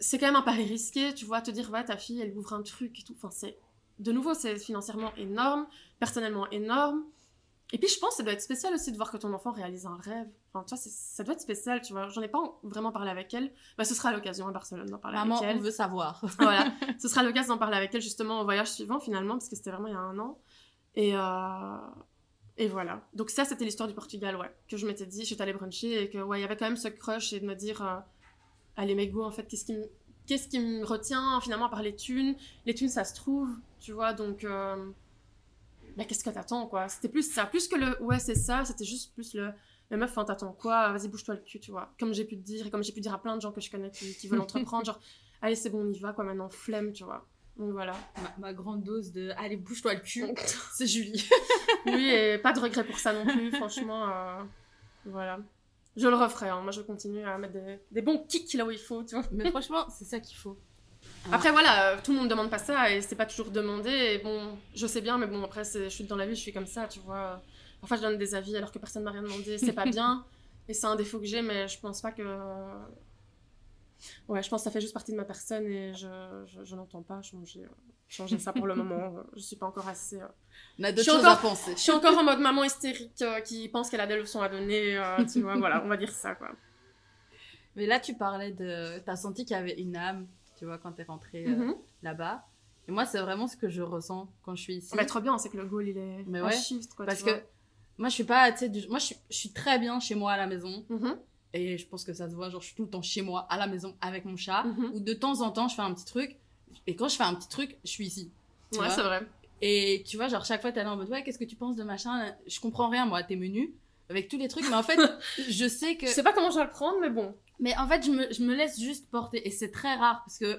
c'est quand même un pari risqué, tu vois, te dire, ouais, ta fille, elle ouvre un truc et tout. Enfin, c'est. De nouveau, c'est financièrement énorme, personnellement énorme. Et puis, je pense que ça doit être spécial aussi de voir que ton enfant réalise un rêve. Enfin, tu vois, ça doit être spécial, tu vois. J'en ai pas en- vraiment parlé avec elle. Bah, ce sera à l'occasion à Barcelone d'en parler Maman, avec elle. on veut savoir. voilà, ce sera l'occasion d'en parler avec elle justement au voyage suivant finalement, parce que c'était vraiment il y a un an. Et, euh, et voilà. Donc ça, c'était l'histoire du Portugal, ouais, que je m'étais dit, j'étais allée bruncher et que ouais, il y avait quand même ce crush et de me dire, euh, allez mes goûts en fait, qu'est-ce qui me qu'est-ce qui me retient finalement à part les thunes? Les thunes, ça se trouve, tu vois, donc euh, bah, qu'est-ce que t'attends, quoi? C'était plus ça, plus que le ouais, c'est ça, c'était juste plus le. Mais meuf, enfin, t'attends quoi? Vas-y, bouge-toi le cul, tu vois. Comme j'ai pu te dire, et comme j'ai pu dire à plein de gens que je connais qui, qui veulent entreprendre, genre, allez, c'est bon, on y va, quoi, maintenant, flemme, tu vois. Donc voilà. Ma, ma grande dose de allez, bouge-toi le cul, c'est Julie. Oui, et pas de regret pour ça non plus, franchement. euh, voilà. Je le referai, hein. moi je continue à mettre des, des bons kicks là où il faut, tu vois. Mais franchement, c'est ça qu'il faut. Après voilà, euh, tout le monde demande pas ça et c'est pas toujours demandé. Et bon, je sais bien, mais bon, après, je suis dans la vie, je suis comme ça, tu vois. Parfois je donne des avis alors que personne m'a rien demandé, c'est pas bien. Et c'est un défaut que j'ai, mais je pense pas que. Ouais, je pense que ça fait juste partie de ma personne et je, je, je n'entends pas changer, changer ça pour le moment. Je suis pas encore assez. euh, On a d'autres choses encore- à penser. Je suis encore en mode maman hystérique euh, qui pense qu'elle a des leçons à donner, euh, tu vois, voilà, on va dire ça, quoi. Mais là, tu parlais de. T'as senti qu'il y avait une âme, tu vois, quand t'es rentrée euh, Mhm. là-bas. Et moi, c'est vraiment ce que je ressens quand je suis ici. Bah, trop bien, c'est que le goal, il est Mais ouais, shift, quoi, Parce tu que moi, je suis pas. Tu sais, du- moi, je suis, je suis très bien chez moi à la maison. Mhm, Et je pense que ça se voit. Genre, je suis tout le temps chez moi, à la maison, avec mon chat. mhm. Ou de temps en temps, je fais un petit truc. Et quand je fais un petit truc, je suis ici. tu Ouais, c'est vrai. Et tu vois, genre, chaque fois, t'es là en mode, ouais, qu'est-ce que tu penses de machin? Je comprends rien, moi, à tes menus, avec tous les trucs, mais en fait, je sais que. Je sais pas comment je vais le prendre, mais bon. Mais en fait, je me, je me laisse juste porter. Et c'est très rare, parce que.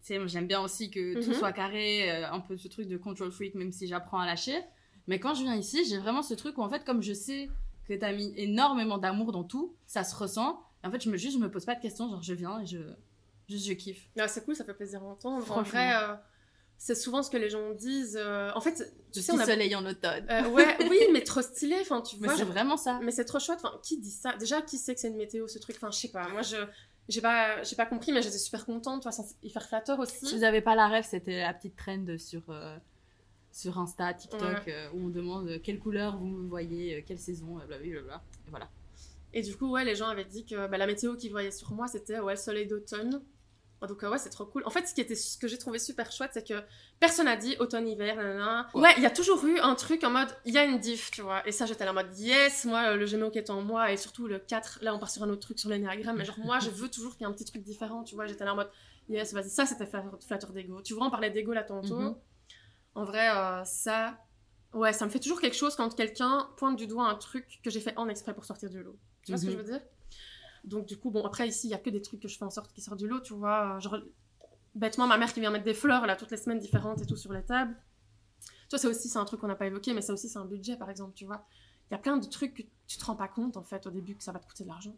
Tu sais, moi, j'aime bien aussi que tout Mhm. soit carré, euh, un peu ce truc de control freak, même si j'apprends à lâcher. Mais quand je viens ici, j'ai vraiment ce truc où, en fait, comme je sais que t'as mis énormément d'amour dans tout, ça se ressent. Et en fait, je me, juste, je me pose pas de questions, genre, je viens et je. Juste, je kiffe. Ouais, c'est cool, ça fait plaisir à entendre. En vrai, euh, c'est souvent ce que les gens disent. euh, En fait, Je tu sais, on a... soleil en automne. Euh, ouais, oui, mais trop stylé, enfin, tu Mais vois. c'est genre- vraiment ça. Mais c'est trop chouette. Enfin, qui dit ça? Déjà, qui sait que c'est une météo, ce truc? Enfin, je sais pas. Moi, je j'ai pas, j'ai pas compris, mais j'étais super contente. Vois, c'est hyper flatteur aussi. Si vous pas la rêve, c'était la petite trend sur, euh, sur Insta, TikTok, Ouais. où on demande quelle couleur vous me voyez, quelle saison, blablabla. Et voilà. Et du coup, ouais, les gens avaient dit que bah, la météo qu'ils voyaient sur moi, c'était ouais, soleil d'automne. Donc, euh, ouais, c'est trop cool. En fait, ce, qui était, ce que j'ai trouvé super chouette, c'est que personne n'a dit automne-hiver, nanana. Ouais. Ouais, il y a toujours eu un truc en mode, il y a une diff, tu vois. Et ça, j'étais là en mode, yes, moi, le Gémeaux qui est en moi, et surtout le 4, là, on part sur un autre truc sur l'énéagramme, mais genre, moi, je veux toujours qu'il y ait un petit truc différent, tu vois. J'étais là en mode, yes, vas-y, ça, c'était flatteur, flatteur d'ego. Tu vois, on parlait d'ego là tantôt. Mhm. En vrai, euh, ça, ouais, ça me fait toujours quelque chose quand quelqu'un pointe du doigt un truc que j'ai fait en exprès pour sortir du lot. Tu vois ce que Mhm. je veux dire? Donc, du coup, bon, après, ici, il y a que des trucs que je fais en sorte qu'ils sortent du lot, tu vois. euh, Genre, bêtement, ma mère qui vient mettre des fleurs, là, toutes les semaines différentes et tout sur les tables. Tu vois, ça aussi, c'est un truc qu'on n'a pas évoqué, mais ça aussi, c'est un budget, par exemple, tu vois. Il y a plein de trucs que tu te rends pas compte, en fait, au début, que ça va te coûter de l'argent,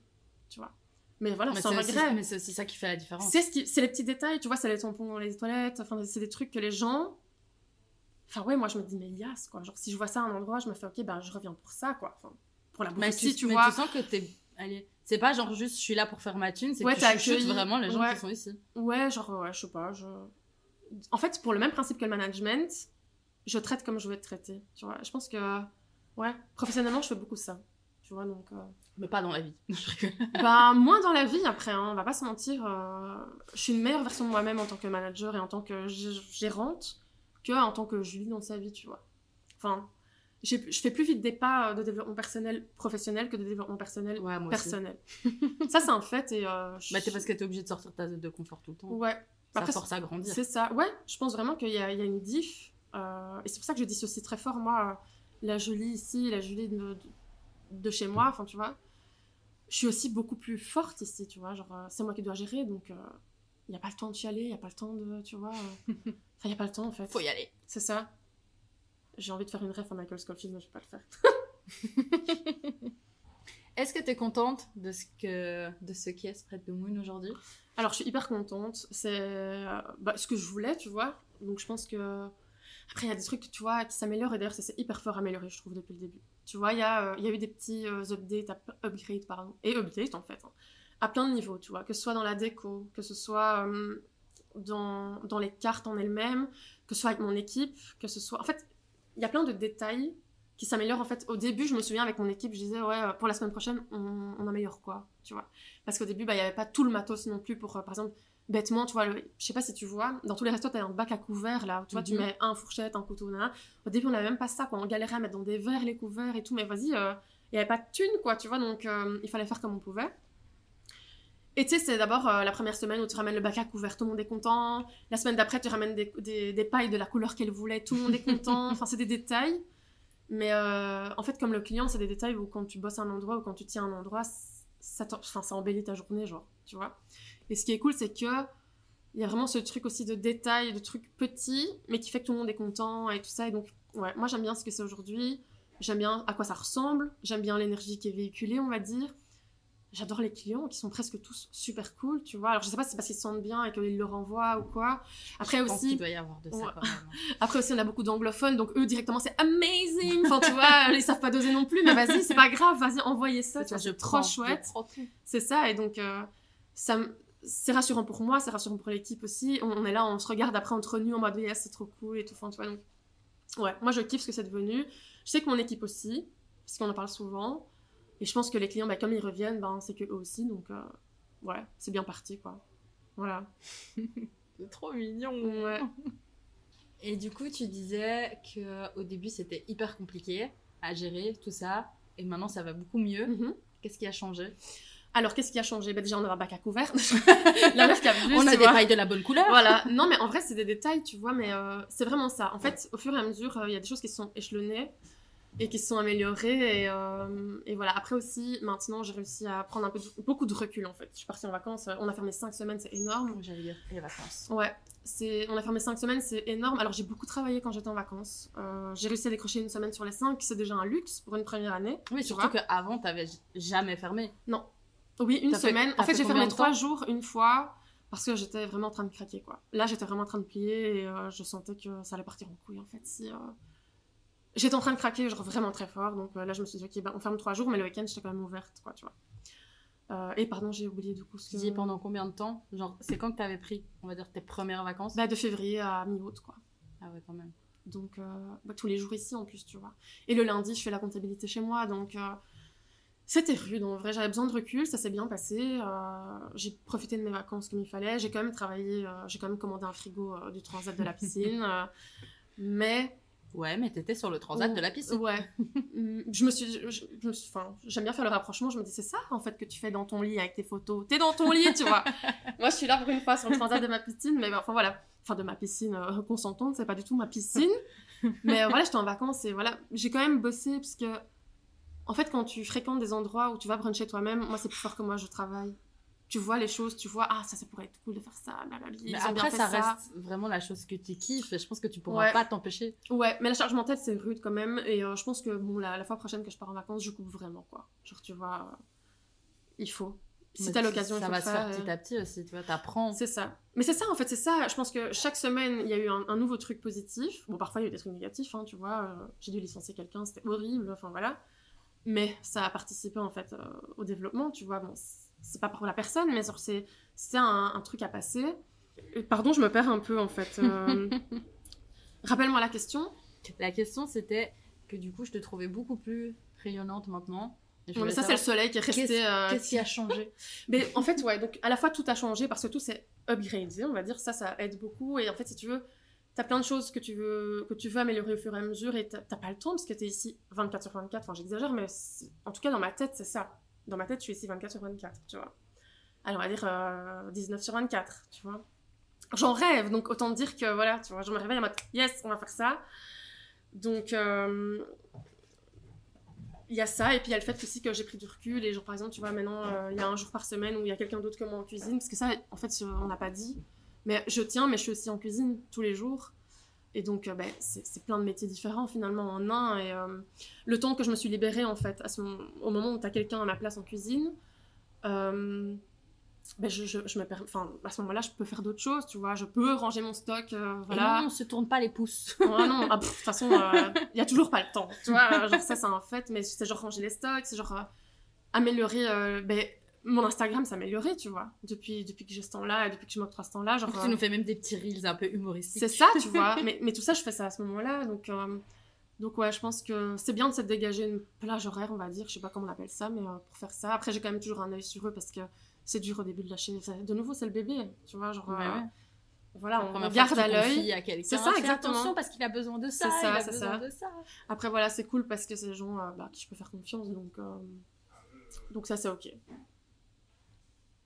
tu vois. Mais voilà, c'est un regret. mais c'est aussi ça qui fait la différence. C'est ce les petits détails, tu vois, c'est les tampons dans les toilettes, enfin, c'est des trucs que les gens. Enfin, ouais, moi je me dis, mais yes, quoi. Genre, si je vois ça à un endroit, je me fais, ok, ben je reviens pour ça, quoi. Enfin, pour la bouffe Mais, tu, tu mais vois. tu sens que t'es. Allez, c'est pas genre juste je suis là pour faire ma thune, c'est Ouais, que tu accueilli. vraiment les gens Ouais. qui sont ici. Ouais, genre, ouais, je sais pas. Je... En fait, pour le même principe que le management, je traite comme je veux être traitée, tu vois. Je pense que, ouais, professionnellement, je fais beaucoup ça, tu vois, donc. euh, Mais pas dans la vie. Bah, moins dans la vie après, hein, on va pas se mentir. euh, je suis une meilleure version de moi-même en tant que manager et en tant que gé- gérante que en tant que Julie dans sa vie, tu vois. Enfin, je fais plus vite des pas euh, de développement personnel professionnel que de développement personnel Ouais, moi aussi. personnel. ça, c'est un fait et. Euh, je- Bah, t'es parce que t'es obligé de sortir de ta zone de confort tout le temps. Ouais, Ça Après, force à grandir. c'est ça. Ouais, je pense vraiment qu'il y, a il y a une diff. euh, et c'est pour ça que je dissocie très fort, moi, euh, la Julie ici, la Julie de, de- de chez moi, enfin, tu vois. Je suis aussi beaucoup plus forte ici, tu vois. Genre, euh, c'est moi qui dois gérer, donc il n'y a pas le temps de chialer, il n'y a pas le temps de, tu vois. euh, Enfin, il n'y a pas le temps, en fait. Faut y aller. C'est ça. J'ai envie de faire une ref à Michael Scofield, mais je vais pas le faire. Est-ce que t'es contente de ce que de ce qui est Spread the Moon aujourd'hui? Alors, je suis hyper contente. C'est euh, bah, ce que je voulais, tu vois. Donc, je pense que. Après, il y a des trucs, tu vois, qui s'améliorent. Et d'ailleurs, ça s'est hyper fort amélioré, je trouve, depuis le début. Tu vois, il y, a, euh, il y a eu des petits euh, updates, up- upgrades, pardon. Et updates, en fait. hein, à plein de niveaux, tu vois. Que ce soit dans la déco, que ce soit euh, dans, dans les cartes en elles-mêmes, que ce soit avec mon équipe, que ce soit. En fait, il y a plein de détails qui s'améliorent. En fait, au début, je me souviens, avec mon équipe, je disais, ouais, euh, pour la semaine prochaine, on, on améliore quoi, tu vois. Parce qu'au début, bah, il n'y avait pas tout le matos non plus pour, euh, par exemple, bêtement, tu vois, le- je sais pas si tu vois, dans tous les restos, tu as un bac à couverts, là, tu vois, tu Mhm. mets un fourchette, un couteau, nanana. Au début, on n'avait même pas ça, quoi. On galérait à mettre dans des verres les couverts et tout, mais vas-y, euh, il n'y avait pas de thunes, quoi, tu vois, donc euh, il fallait faire comme on pouvait. Et tu sais, c'est d'abord euh, la première semaine où tu ramènes le bac à couvert, tout le monde est content. La semaine d'après, tu ramènes des, des, des pailles de la couleur qu'elle voulait, tout le monde est content. enfin, c'est des détails. Mais euh, en fait, comme le client, c'est des détails où quand tu bosses un endroit ou quand tu tiens un endroit, ça, enfin, ça embellit ta journée, genre, tu vois. Et ce qui est cool, c'est que il y a vraiment ce truc aussi de détails, de trucs petits, mais qui fait que tout le monde est content et tout ça. Et donc, ouais, moi j'aime bien ce que c'est aujourd'hui. J'aime bien à quoi ça ressemble. J'aime bien l'énergie qui est véhiculée, on va dire. J'adore les clients qui sont presque tous super cool, tu vois. Alors je sais pas si c'est parce qu'ils se sentent bien et qu'ils le renvoient ou quoi. Après Je aussi, pense qu'il doit y avoir de ça Ouais. quand même. après aussi on a beaucoup d'anglophones, donc eux directement c'est amazing. Enfin tu vois, ils savent pas doser non plus, mais vas-y c'est pas grave, vas-y envoyez ça, tu vois, c'est trop chouette. C'est ça, et donc euh, ça me- c'est rassurant pour moi, c'est rassurant pour l'équipe aussi. On, on est là, on se regarde après entre nous en mode yes, c'est trop cool et tout. Enfin, tu vois, donc ouais, moi je kiffe ce que c'est devenu. Je sais que mon équipe aussi, parce qu'on en parle souvent. Et je pense que les clients, bah, comme ils reviennent, ben, c'est que eux aussi, donc euh, ouais, c'est bien parti quoi. Voilà. C'est trop mignon. Ouais. Et du coup, tu disais que au début c'était hyper compliqué à gérer tout ça, et maintenant ça va beaucoup mieux. Mhm. Qu'est-ce qui a changé? Alors qu'est-ce qui a changé? Bah, Déjà, on a un bac à couvert. La meuf qui a vu, On a des vois. pailles de la bonne couleur. Voilà, non mais en vrai c'est des détails, tu vois, mais euh, c'est vraiment ça. En fait, au fur et à mesure, euh, il y a des choses qui sont échelonnées et qui se sont améliorées. Et, euh, et voilà, après aussi, maintenant j'ai réussi à prendre un peu de- beaucoup de recul en fait. Je suis partie en vacances, on a fermé 5 semaines, c'est énorme. J'allais dire les vacances. Ouais, c'est, on a fermé 5 semaines, c'est énorme. Alors j'ai beaucoup travaillé quand j'étais en vacances. Euh, j'ai réussi à décrocher une semaine sur les 5, c'est déjà un luxe pour une première année. Oui, surtout qu'avant t'avais jamais fermé. Oui, une fait- semaine. en fait, j'ai fermé de trois temps? jours une fois parce que j'étais vraiment en train de craquer, quoi. Là, j'étais vraiment en train de plier et euh, je sentais que ça allait partir en couille, en fait. Si, euh, J'étais en train de craquer, genre vraiment très fort. Donc euh, là, je me suis dit, ok, ben, on ferme trois jours, mais le week-end, j'étais quand même ouverte, quoi, tu vois. Euh, et pardon, j'ai oublié du coup ce Tu que... dis pendant combien de temps? Genre, c'est quand que t'avais pris, on va dire, tes premières vacances? Bah, de février à mi-août, quoi. Ah ouais, quand même. Donc, euh, bah, tous les jours ici en plus, tu vois. Et le lundi, je fais la comptabilité chez moi, donc euh, c'était rude. En vrai, j'avais besoin de recul, ça s'est bien passé. j'ai profité de mes vacances comme il fallait. J'ai quand même travaillé, j'ai quand même commandé un frigo du transat de la piscine. mais, Ouais, mais t'étais sur le transat Oh, de la piscine. ouais, je me suis, je, je me suis- enfin, j'aime bien faire le rapprochement. Je me dis, c'est ça en fait que tu fais dans ton lit avec tes photos. T'es dans ton lit, tu vois. Moi, je suis là pour une fois sur le transat de ma piscine, mais enfin voilà. Enfin, de ma piscine euh, consentante, c'est pas du tout ma piscine. Mais euh, voilà, j'étais en vacances et voilà, j'ai quand même bossé parce que, en fait, quand tu fréquentes des endroits où tu vas bruncher toi-même, moi, c'est plus fort que moi, je travaille. Tu vois les choses, tu vois, ah, ça, ça pourrait être cool de faire ça, blablabla. Ils Mais ont bien après, ça reste vraiment la chose que tu kiffes et je pense que tu pourras Ouais. pas t'empêcher. Ouais, mais la charge mentale, c'est rude quand même. Et euh, je pense que, bon, la, la fois prochaine que je pars en vacances, je coupe vraiment, quoi. Genre, tu vois, euh, il faut. Si t'as l'occasion, il ça faut va se faire. faire et- petit à petit aussi, tu vois, t'apprends. C'est ça. Mais c'est ça, en fait, c'est ça. Je pense que chaque semaine, il y a eu un, un nouveau truc positif. Bon, parfois, il y a eu des trucs négatifs, hein, tu vois. euh, J'ai dû licencier quelqu'un, c'était horrible, enfin voilà. Mais ça a participé, en fait, euh, au développement, tu vois. Bon, c'est- pas pour la personne, mais c'est un, un truc à passer. Et pardon, je me perds un peu, en fait. euh, Rappelle-moi la question. La question c'était que du coup, je te trouvais beaucoup plus rayonnante maintenant. Non, mais ça, c'est le soleil qui est resté. Qu'est-ce euh, qu'est-ce qui a changé Mais en fait, ouais, donc à la fois tout a changé parce que tout s'est upgradé, on va dire, ça, ça aide beaucoup. Et en fait, si tu veux, t'as plein de choses que tu veux, que tu veux améliorer au fur et à mesure et t'as pas le temps parce que t'es ici 24 sur 24. Enfin, j'exagère, mais en tout cas, dans ma tête, c'est ça. Dans ma tête, je suis ici 24 sur 24, tu vois. Alors, on va dire euh, 19 sur 24, tu vois. J'en rêve, donc autant dire que voilà, tu vois, je me réveille en mode yes, on va faire ça. Donc, euh, il y a ça, et puis il y a le fait aussi que j'ai pris du recul, et genre par exemple, tu vois, maintenant, euh, il y a un jour par semaine où il y a quelqu'un d'autre que moi en cuisine, parce que ça, en fait, on n'a pas dit, mais je tiens, mais je suis aussi en cuisine tous les jours, et donc euh, ben, c'est plein de métiers différents finalement en un, et euh, le temps que je me suis libérée en fait, à ce moment- au moment où tu as quelqu'un à ma place en cuisine, euh, ben, je, je, je me per- enfin, à ce moment-là, je peux faire d'autres choses, tu vois, je peux ranger mon stock, euh, Et voilà. non, on se tourne pas les pouces. Non, ah, pff, de toute façon, il y a toujours pas le temps. Tu vois, genre ça, c'est un fait, mais c'est genre ranger les stocks, c'est genre améliorer. ben, mon Instagram s'est amélioré, tu vois, depuis, depuis que j'ai ce temps-là et depuis que je m'octroie ce temps-là. Genre, tu euh, nous fais même des petits reels un peu humoristiques. c'est ça, tu vois. Mais, mais tout ça, je fais ça à ce moment-là. Donc, euh, donc ouais, je pense que c'est bien de se dégager une plage horaire, on va dire. Je sais pas comment on appelle ça, mais euh, pour faire ça. Après, j'ai quand même toujours un œil sur eux parce que c'est dur au début de lâcher. De nouveau, c'est le bébé, tu vois. Genre, Ouais, euh, ouais. voilà, on, garde à l'œil. C'est ça, exactement. attention parce qu'il a besoin de ça, ça, il a c'est besoin ça. de ça. Après, voilà, c'est cool parce que c'est des gens euh, bah, qui je peux faire confiance, donc, euh, donc ça, c'est ok.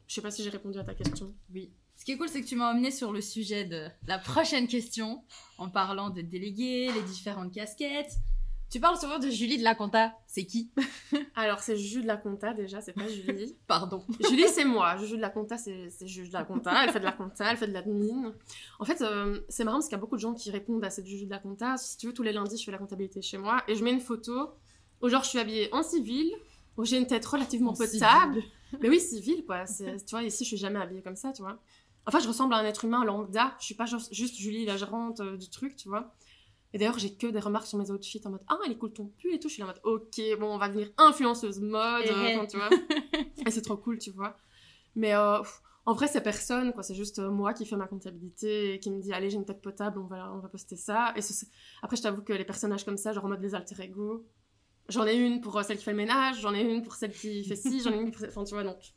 Je sais pas si j'ai répondu à ta question. Oui. Ce qui est cool, c'est que tu m'as emmené sur le sujet de la prochaine question en parlant de délégués, les différentes casquettes. Tu parles souvent de Julie de la Compta. C'est qui Alors, c'est Jules de la Compta déjà, c'est pas Julie. Pardon. Julie, c'est moi. Juju de la compta, c'est Juju de la compta. Elle fait de la compta, elle fait de l'admin. En fait, euh, c'est marrant parce qu'il y a beaucoup de gens qui répondent à cette Juju de la compta. Si tu veux, tous les lundis, je fais la comptabilité chez moi et je mets une photo où genre je suis habillée en civil, où j'ai une tête relativement En potable. Mais oui, civil quoi. C'est- Tu vois, ici, je suis jamais habillée comme ça, tu vois. Enfin, je ressemble à un être humain lambda. Je suis pas juste Julie, la gérante euh, du truc, tu vois. Et d'ailleurs, j'ai que des remarques sur mes outfits en mode Ah, elle est cool ton pull et tout. Je suis là en mode Ok, bon, on va devenir influenceuse mode, Eh, euh, tu vois. et c'est trop cool, tu vois. Mais euh, pff, en vrai, c'est personne, quoi. C'est juste euh, moi qui fais ma comptabilité et qui me dit Allez, j'ai une tête potable, on va, on va poster ça. Et ce- après, je t'avoue que les personnages comme ça, genre en mode les alter ego, j'en ai une pour euh, celle qui fait le ménage, j'en ai une pour celle qui fait ci, j'en ai une pour. Enfin, tu vois, donc.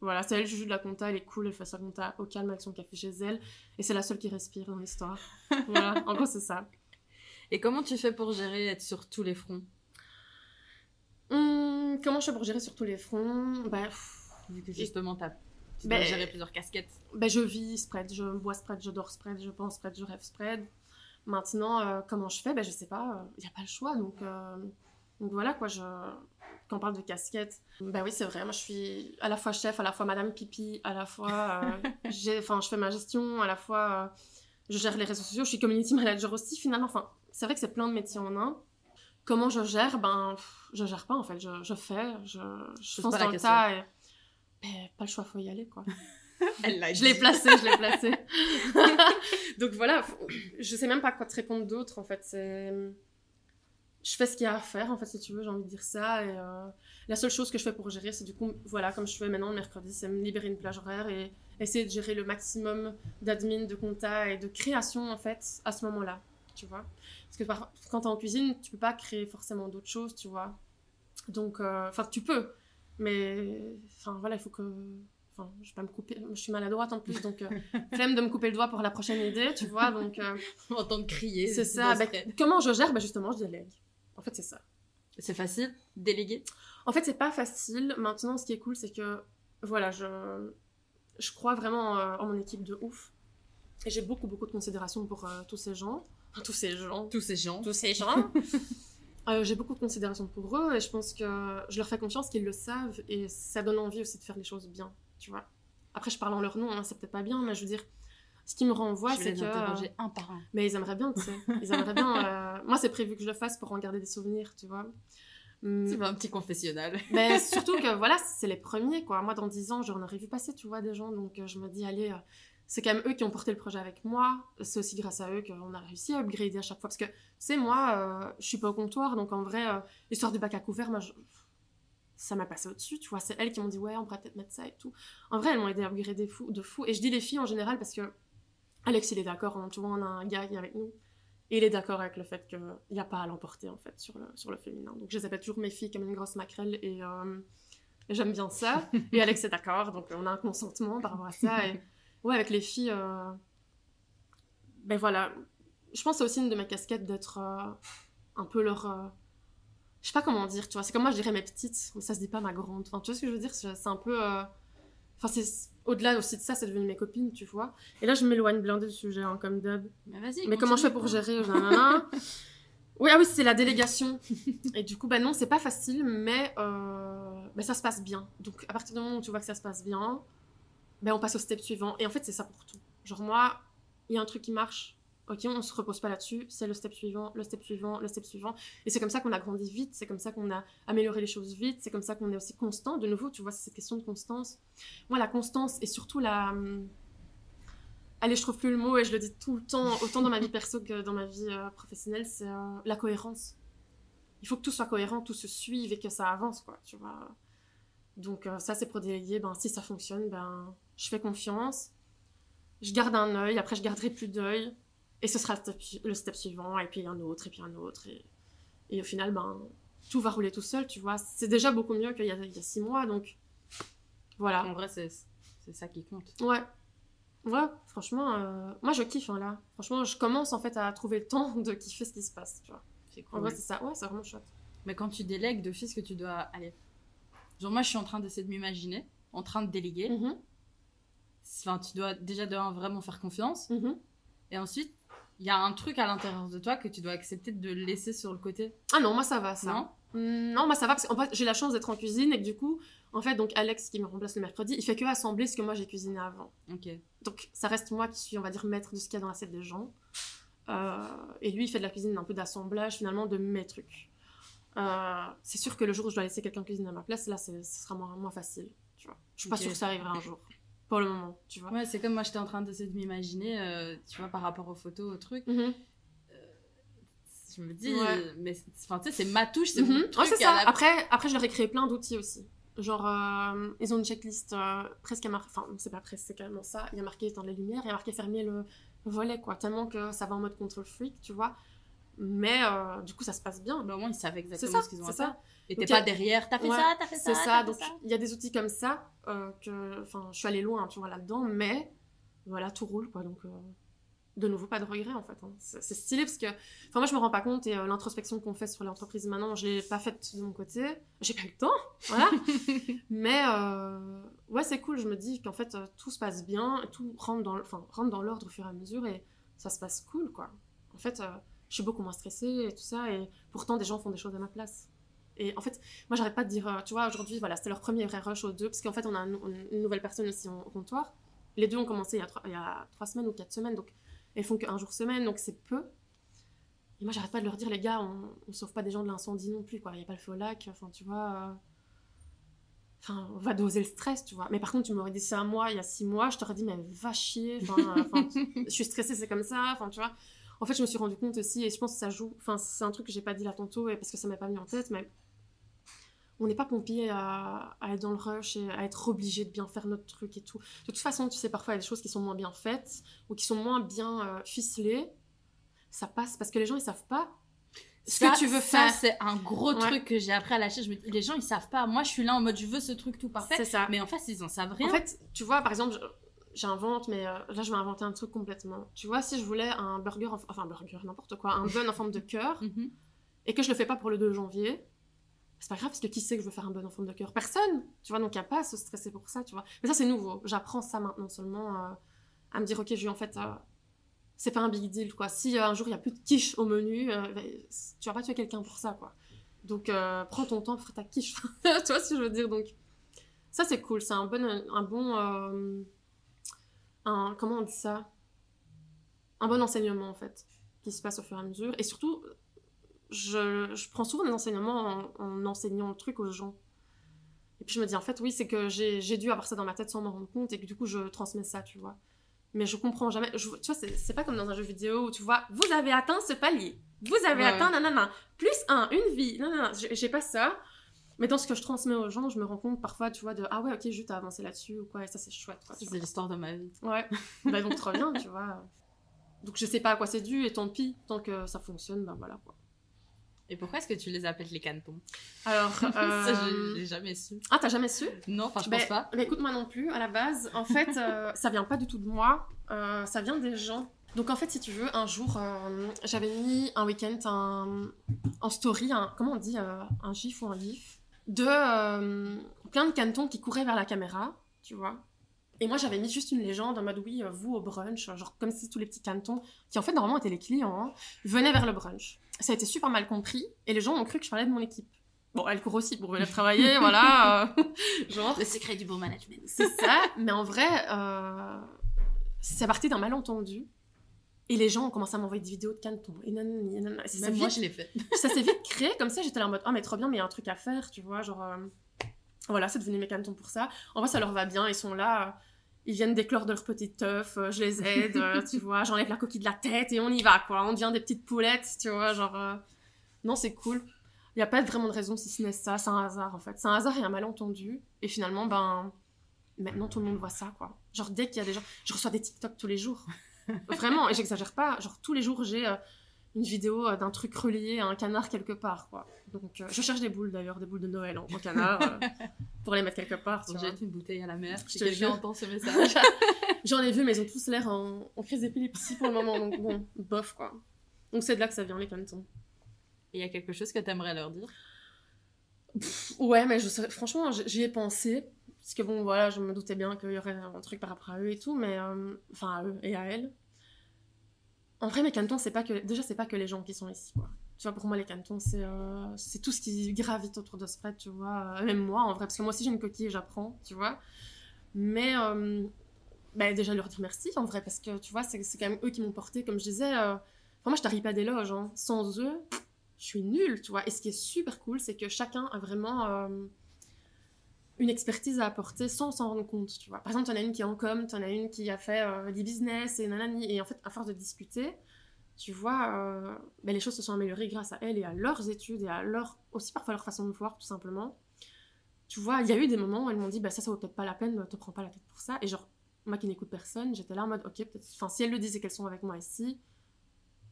Voilà, c'est elle, Juju de la compta, elle est cool, elle fait sa compta au calme avec son café chez elle. Et c'est la seule qui respire dans l'histoire. voilà, en gros, c'est ça. Et comment tu fais pour gérer être sur tous les fronts? Hum, comment je fais pour gérer sur tous les fronts? Bah, pff, Vu que justement, t'as- tu Ben- dois gérer plusieurs casquettes. bah, je vis spread, je bois spread, je dors spread, je pense spread, je rêve spread. Maintenant, euh, comment je fais? Bah, Je sais pas, il n'y a pas le choix. Donc, euh, donc voilà quoi, je... quand on parle de casquette, bah oui, c'est vrai, moi je suis à la fois chef, à la fois madame pipi, à la fois euh, j'ai- enfin, je fais ma gestion, à la fois euh, je gère les réseaux sociaux, je suis community manager aussi finalement. Enfin, c'est vrai que c'est plein de métiers en un. Comment je gère? Ben, pff, je gère pas en fait, je, je fais, je, je fonce dans le tas et. Ben, pas le choix, faut y aller quoi. Elle l'a Je l'ai placé, je l'ai placé. Donc voilà, faut- je sais même pas quoi te répondre d'autre en fait. C'est... Je fais ce qu'il y a à faire en fait, si tu veux, j'ai envie de dire ça. Et euh, la seule chose que je fais pour gérer, c'est du coup, voilà, comme je fais maintenant le mercredi, c'est me libérer une plage horaire et essayer de gérer le maximum d'admin, de compta et de création en fait à ce moment-là, tu vois. Parce que par- quand t'es en cuisine, tu peux pas créer forcément d'autres choses, tu vois. Donc, euh, enfin, tu peux, mais enfin voilà, il faut que Enfin, je vais pas me couper, je suis maladroite en plus, donc euh, flemme de me couper le doigt pour la prochaine idée, tu vois, donc euh, On entend crier. c'est ça. Bah, spread. comment je gère? Bah, Justement, je délègue. En fait, c'est ça. C'est facile, déléguer. En fait, c'est pas facile. Maintenant, ce qui est cool, c'est que, voilà, je, je crois vraiment euh, en mon équipe de ouf. Et j'ai beaucoup, beaucoup de considération pour euh, tous ces gens. Enfin, tous ces gens. Tous ces gens. Tous ces gens. Euh, j'ai beaucoup de considération pour eux et je pense que je leur fais confiance qu'ils le savent et ça donne envie aussi de faire les choses bien, tu vois. Après, je parle en leur nom, hein, c'est peut-être pas bien, mais je veux dire, ce qui me renvoie, c'est que. interroger un par un. Mais ils aimeraient bien, tu sais. Ils aimeraient bien. euh, Moi, c'est prévu que je le fasse pour en garder des souvenirs, tu vois. Hum, C'est pas un petit confessionnal. Mais surtout que, voilà, c'est les premiers, quoi. Moi, dans 10 ans, j'en aurais vu passer, tu vois, des gens. Donc, euh, je me dis, allez, euh, c'est quand même eux qui ont porté le projet avec moi. C'est aussi grâce à eux qu'on a réussi à upgrader à chaque fois. Parce que, tu sais, moi, euh, je suis pas au comptoir. Donc, en vrai, euh, l'histoire du bac à couvert, moi, je- ça m'a passé au-dessus, tu vois. C'est elles qui m'ont dit, ouais, on pourrait peut-être mettre ça et tout. En vrai, elles m'ont aidé à upgrader fou, de fou. Et je dis les filles en général parce que Alex, il est d'accord. hein. Tu vois, on a un gars qui est avec nous. Et il est d'accord avec le fait qu'il n'y a pas à l'emporter, en fait, sur le, sur le féminin. Donc, je les appelle toujours mes filles comme une grosse maquerelle. Et, euh, j'aime bien ça. Et Alex est d'accord. Donc, on a un consentement par rapport à ça. Et ouais, avec les filles, euh, ben voilà. Je pense que c'est aussi une de mes casquettes d'être euh, un peu leur. Je sais pas comment dire, tu vois. C'est comme moi, je dirais mes petites, mais ça se dit pas ma grande. Enfin, tu vois ce que je veux dire? C'est un peu. Euh, Enfin, c'est au-delà aussi de ça, c'est devenu mes copines, tu vois. Et là, je m'éloigne blindé du sujet, hein, comme d'hab. Mais vas-y. Mais comment je fais pour gérer nanana Oui, ah oui, c'est la délégation. Et du coup, bah non, c'est pas facile, mais euh, bah, ça se passe bien. Donc, à partir du moment où tu vois que ça se passe bien, bah, on passe au step suivant. Et en fait, c'est ça pour tout. Genre, moi, il y a un truc qui marche. Ok, on se repose pas là-dessus. C'est le step suivant, le step suivant, le step suivant. Et c'est comme ça qu'on a grandi vite. C'est comme ça qu'on a amélioré les choses vite. C'est comme ça qu'on est aussi constant. De nouveau, tu vois, c'est cette question de constance. Moi, la constance et surtout la. hum, Allez, je trouve plus le mot et je le dis tout le temps, autant dans ma vie perso que dans ma vie euh, professionnelle, c'est euh, la cohérence. Il faut que tout soit cohérent, tout se suive et que ça avance, quoi, tu vois. Donc euh, ça, c'est pour déléguer. Ben, si ça fonctionne, ben, je fais confiance. Je garde un œil, après je garderai plus d'œil. Et ce sera le step, suivant, et puis un autre, et puis un autre. Et, et au final, ben, tout va rouler tout seul, tu vois. C'est déjà beaucoup mieux qu'il y y a six mois, donc voilà. En vrai, c'est c'est ça qui compte. Ouais. Ouais, franchement, euh, moi je kiffe hein, là. Franchement, je commence en fait à trouver le temps de kiffer ce qui se passe, tu vois. C'est En cool. vrai, c'est ça. Ouais, c'est vraiment chouette. Mais quand tu délègues d'office que tu dois aller. Genre, moi, je suis en train d'essayer de m'imaginer, en train de déléguer. Mhm. enfin, tu dois déjà de un, vraiment faire confiance. Mhm. Et ensuite, il y a un truc à l'intérieur de toi que tu dois accepter de laisser sur le côté. Ah non, moi ça va, ça. Non? Mm, Non, moi ça va parce fait j'ai la chance d'être en cuisine et que du coup, en fait, donc Alex qui me remplace le mercredi, il fait que assembler ce que moi j'ai cuisiné avant. Ok. Donc ça reste moi qui suis, on va dire, maître de ce qu'il y a dans l'assiette des gens. Euh, et lui, il fait de la cuisine un peu d'assemblage finalement de mes trucs. Euh, c'est sûr que le jour où je dois laisser quelqu'un cuisiner à ma place, là, ce sera moins, moins facile. Tu vois. Je suis pas sûre que ça arrivera un jour. Pour le moment, tu vois. Ouais, c'est comme moi, j'étais en train d'essayer de m'imaginer, euh, tu vois, par rapport aux photos, aux trucs. Mhm. Je me dis, Ouais. mais c'est- enfin, tu sais, c'est ma touche, c'est Mhm. mon truc. ça. la- Après, après, je leur ai créé plein d'outils aussi. Genre, euh, ils ont une checklist euh, presque à marquer. Enfin, c'est pas presque, c'est carrément ça. Il y a marqué éteindre les lumières, il y a marqué fermer le volet, quoi. Tellement que ça va en mode control freak, tu vois. Mais euh, du coup, ça se passe bien. Bah, au moins, ils savent exactement ça, ce qu'ils ont à faire. Et t'es y a- pas derrière, t'as fait Ouais, ça, t'as fait ça. C'est ça. Donc, il y a des outils comme ça euh, que. Enfin, je suis allée loin, tu vois, là-dedans. Mais voilà, tout roule, quoi. Donc. euh, de nouveau, pas de regret en fait. hein. C'est stylé parce que, enfin, moi je me rends pas compte et l'introspection qu'on fait sur l'entreprise maintenant, je l'ai pas faite de mon côté. J'ai pas eu le temps, voilà. Mais ouais, c'est cool. Je me dis qu'en fait tout se passe bien, tout rentre dans, rentre dans l'ordre au fur et à mesure et ça se passe cool quoi. En fait, je suis beaucoup moins stressée et tout ça et pourtant des gens font des choses à ma place. Et en fait, moi j'arrête pas de dire, euh, tu vois, aujourd'hui voilà, c'était leur premier vrai rush aux deux parce qu'en fait on a un- une nouvelle personne aussi au comptoir. Les deux ont commencé il y a trois, il y a trois semaines ou quatre semaines, donc elles font qu'un jour semaine, donc c'est peu. Et moi, j'arrête pas de leur dire, les gars, on, on sauve pas des gens de l'incendie non plus, quoi. Il y a pas le feu au lac, enfin, tu vois. euh, Enfin, on va doser le stress, tu vois. Mais par contre, tu m'aurais dit ça à moi, il y a six mois, je t'aurais dit, mais va chier. Enfin, euh, enfin, je suis stressée, c'est comme ça, enfin, tu vois. En fait, je me suis rendu compte aussi, et je pense que ça joue. Enfin, c'est un truc que j'ai pas dit là tantôt, et parce que ça m'est pas mis en tête, mais on n'est pas pompier à, à être dans le rush et à être obligé de bien faire notre truc et tout. De toute façon, tu sais, parfois, il y a des choses qui sont moins bien faites ou qui sont moins bien euh, ficelées. Ça passe parce que les gens, ils savent pas ce Ça, que tu veux ça, faire. c'est un gros Ouais. truc que j'ai appris à lâcher. Je me dis, les gens, ils savent pas. Moi, je suis là en mode, je veux ce truc tout parfait. C'est ça. Mais en fait, ils en savent rien. En fait, tu vois, par exemple, j'invente, mais euh, là, je vais inventer un truc complètement. Tu vois, si je voulais un burger, en- enfin, un burger, n'importe quoi, un bun en forme de cœur, Mhm. et que je le fais pas pour le 2 janvier, c'est pas grave parce que qui sait que je veux faire un bun en forme de cœur? Personne Tu vois, donc il a pas à se stresser pour ça, tu vois. Mais ça, c'est nouveau. J'apprends ça maintenant seulement euh, à me dire, ok, je vais en fait. euh, c'est pas un big deal, quoi. Si euh, un jour il y a plus de quiche au menu, ben, tu vas pas tuer quelqu'un pour ça, quoi. Donc prends ton temps pour ta quiche. tu vois ce que je veux dire Donc ça, c'est cool. C'est un bon. Un bon un, comment on dit ça? Un bon enseignement, en fait, qui se passe au fur et à mesure. Et surtout, je, je prends souvent des enseignements en, en enseignant le truc aux gens. Et puis je me dis, en fait, oui, c'est que j'ai dû avoir ça dans ma tête sans m'en rendre compte et que du coup, je transmets ça, tu vois. Mais je comprends jamais. je- tu vois, c'est pas comme dans un jeu vidéo où tu vois, vous avez atteint ce palier. Vous avez Ouais, atteint, nanana. Plus un, une vie. Non, non, j'ai pas ça. Mais dans ce que je transmets aux gens, je me rends compte parfois, tu vois, de ah ouais, ok, juste à avancer là-dessus ou quoi, et ça c'est chouette, C'est l'histoire de ma vie. Ouais. bah donc trop bien, tu vois. Donc je sais pas à quoi c'est dû et tant pis, tant que ça fonctionne, ben voilà quoi. Et pourquoi est-ce que tu les appelles les canetons? Alors, Ça, euh... je l'ai jamais su. ah t'as jamais su? Non, enfin, je Ben, pense pas. ben, écoute moi non plus. À la base, en fait, euh, ça vient pas du tout de moi. euh, ça vient des gens. Donc en fait, si tu veux, un jour, euh, j'avais mis un week-end un- en story, un, comment on dit, un gif ou un gif, de euh, plein de canetons qui couraient vers la caméra, tu vois. Et moi, j'avais mis juste une légende en mode oui, euh, vous au brunch, genre comme si tous les petits canetons, qui en fait normalement étaient les clients, hein, venaient vers le brunch. Ça a été super mal compris et les gens ont cru que je parlais de mon équipe. Bon, elle court aussi pour venir travailler, voilà. euh, genre. Le secret du bon management. C'est ça, mais en vrai, euh, c'est parti d'un malentendu. Et les gens ont commencé à m'envoyer des vidéos de canetons. Et et nanana. Et ça s'est Même moi, vite- je l'ai fait. ça s'est vite créé comme ça. J'étais là en mode, ah, mais trop bien, mais il y a un truc à faire, tu vois. Genre, euh, voilà, c'est devenu mes canetons pour ça. En vrai, ça leur va bien. Ils sont là, euh, ils viennent d'éclore de leur petite teuf. euh, je les aide, euh, tu vois. J'enlève la coquille de la tête et on y va, quoi. On devient des petites poulettes, tu vois. Genre, non, c'est cool. Il n'y a pas vraiment de raison si ce n'est ça. C'est un hasard, en fait. C'est un hasard et un malentendu. Et finalement, ben, maintenant, tout le monde voit ça, quoi. Genre, dès qu'il y a des gens. Je reçois des TikTok tous les jours. Vraiment, et j'exagère pas. Genre, tous les jours, j'ai euh, une vidéo euh, d'un truc relié à un canard quelque part, quoi. Donc, euh, je cherche des boules, d'ailleurs, des boules de Noël en, en canard, pour les mettre quelque part. Jette une bouteille à la mer. Si quelqu'un entend ce message. J'en ai vu, mais ils ont tous l'air en, en crise d'épilepsie pour le moment, donc bon, bof, quoi. Donc, c'est de là que ça vient, les canetons. Et il y a quelque chose que t'aimerais leur dire? Ouais, mais je franchement, j'y ai pensé. Parce que bon, voilà, je me doutais bien qu'il y aurait un truc par rapport à eux et tout, mais. euh, Enfin, à eux et à elle. En vrai, mes cantons, c'est pas que. Déjà, c'est pas que les gens qui sont ici, quoi. Tu vois, pour moi, les cantons, c'est euh, c'est tout ce qui gravite autour de spread, tu vois. Euh, Même moi, en vrai, parce que moi aussi, j'ai une coquille et j'apprends, tu vois. Mais. bah, déjà, leur dire merci, en vrai, parce que, tu vois, c'est quand même eux qui m'ont porté, comme je disais. Enfin, moi, je t'arrive pas d'éloge, hein. Sans eux, je suis nulle, tu vois. Et ce qui est super cool, c'est que chacun a vraiment une expertise à apporter sans s'en rendre compte, tu vois. Par exemple, t'en as une qui est en com, t'en as une qui a fait euh, des business et nanani. Et en fait, à force de discuter, tu vois, euh, ben, les choses se sont améliorées grâce à elles et à leurs études et à leur, aussi parfois leur façon de voir, tout simplement. Tu vois, il y a eu des moments où elles m'ont dit, bah ça, ça vaut peut-être pas la peine, te prends pas la tête pour ça. Et genre, moi qui n'écoute personne, j'étais là en mode, ok, peut-être, enfin, si elles le disent et qu'elles sont avec moi ici,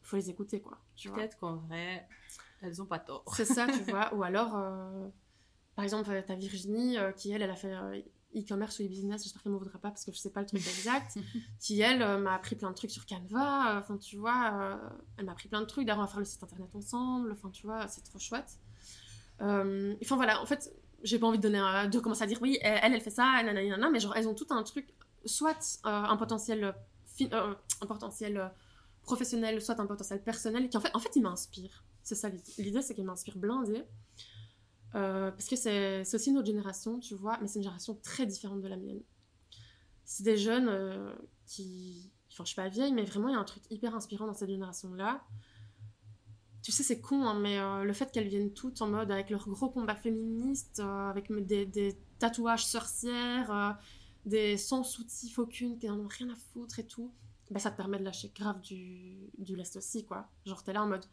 faut les écouter, quoi. Peut-être qu'en vrai, elles ont pas tort. C'est ça, tu vois. Ou alors, euh, par exemple, euh, t'as Virginie euh, qui, elle, elle a fait euh, e-commerce ou e-business, j'espère qu'elle m'en voudra pas parce que je sais pas le truc exact, qui, elle, m'a appris plein de trucs sur Canva. Enfin, tu vois, elle m'a appris plein de trucs. D'ailleurs, on va faire le site internet ensemble. Enfin, tu vois, c'est trop chouette. Enfin, voilà, en fait, j'ai pas envie de donner un- de commencer à dire oui, elle, elle fait ça, nanana, mais genre, elles ont tout un truc, soit un potentiel, euh, un potentiel professionnel, soit un potentiel personnel, qui en fait, en fait, il m'inspire. C'est ça l'idée. L'idée, c'est qu'il m'inspire blindé. Euh, parce que c'est aussi une autre génération, tu vois, mais c'est une génération très différente de la mienne. C'est des jeunes euh, qui. Enfin, je suis pas vieille, mais vraiment, il y a un truc hyper inspirant dans cette génération-là. Tu sais, c'est con, hein, mais euh, le fait qu'elles viennent toutes en mode avec leur gros combat féministe, avec des, tatouages sorcières, des sans soutif aucune, qui n'en ont rien à foutre et tout, bah, ça te permet de lâcher grave du, du lest aussi, quoi. Genre, t'es là en mode.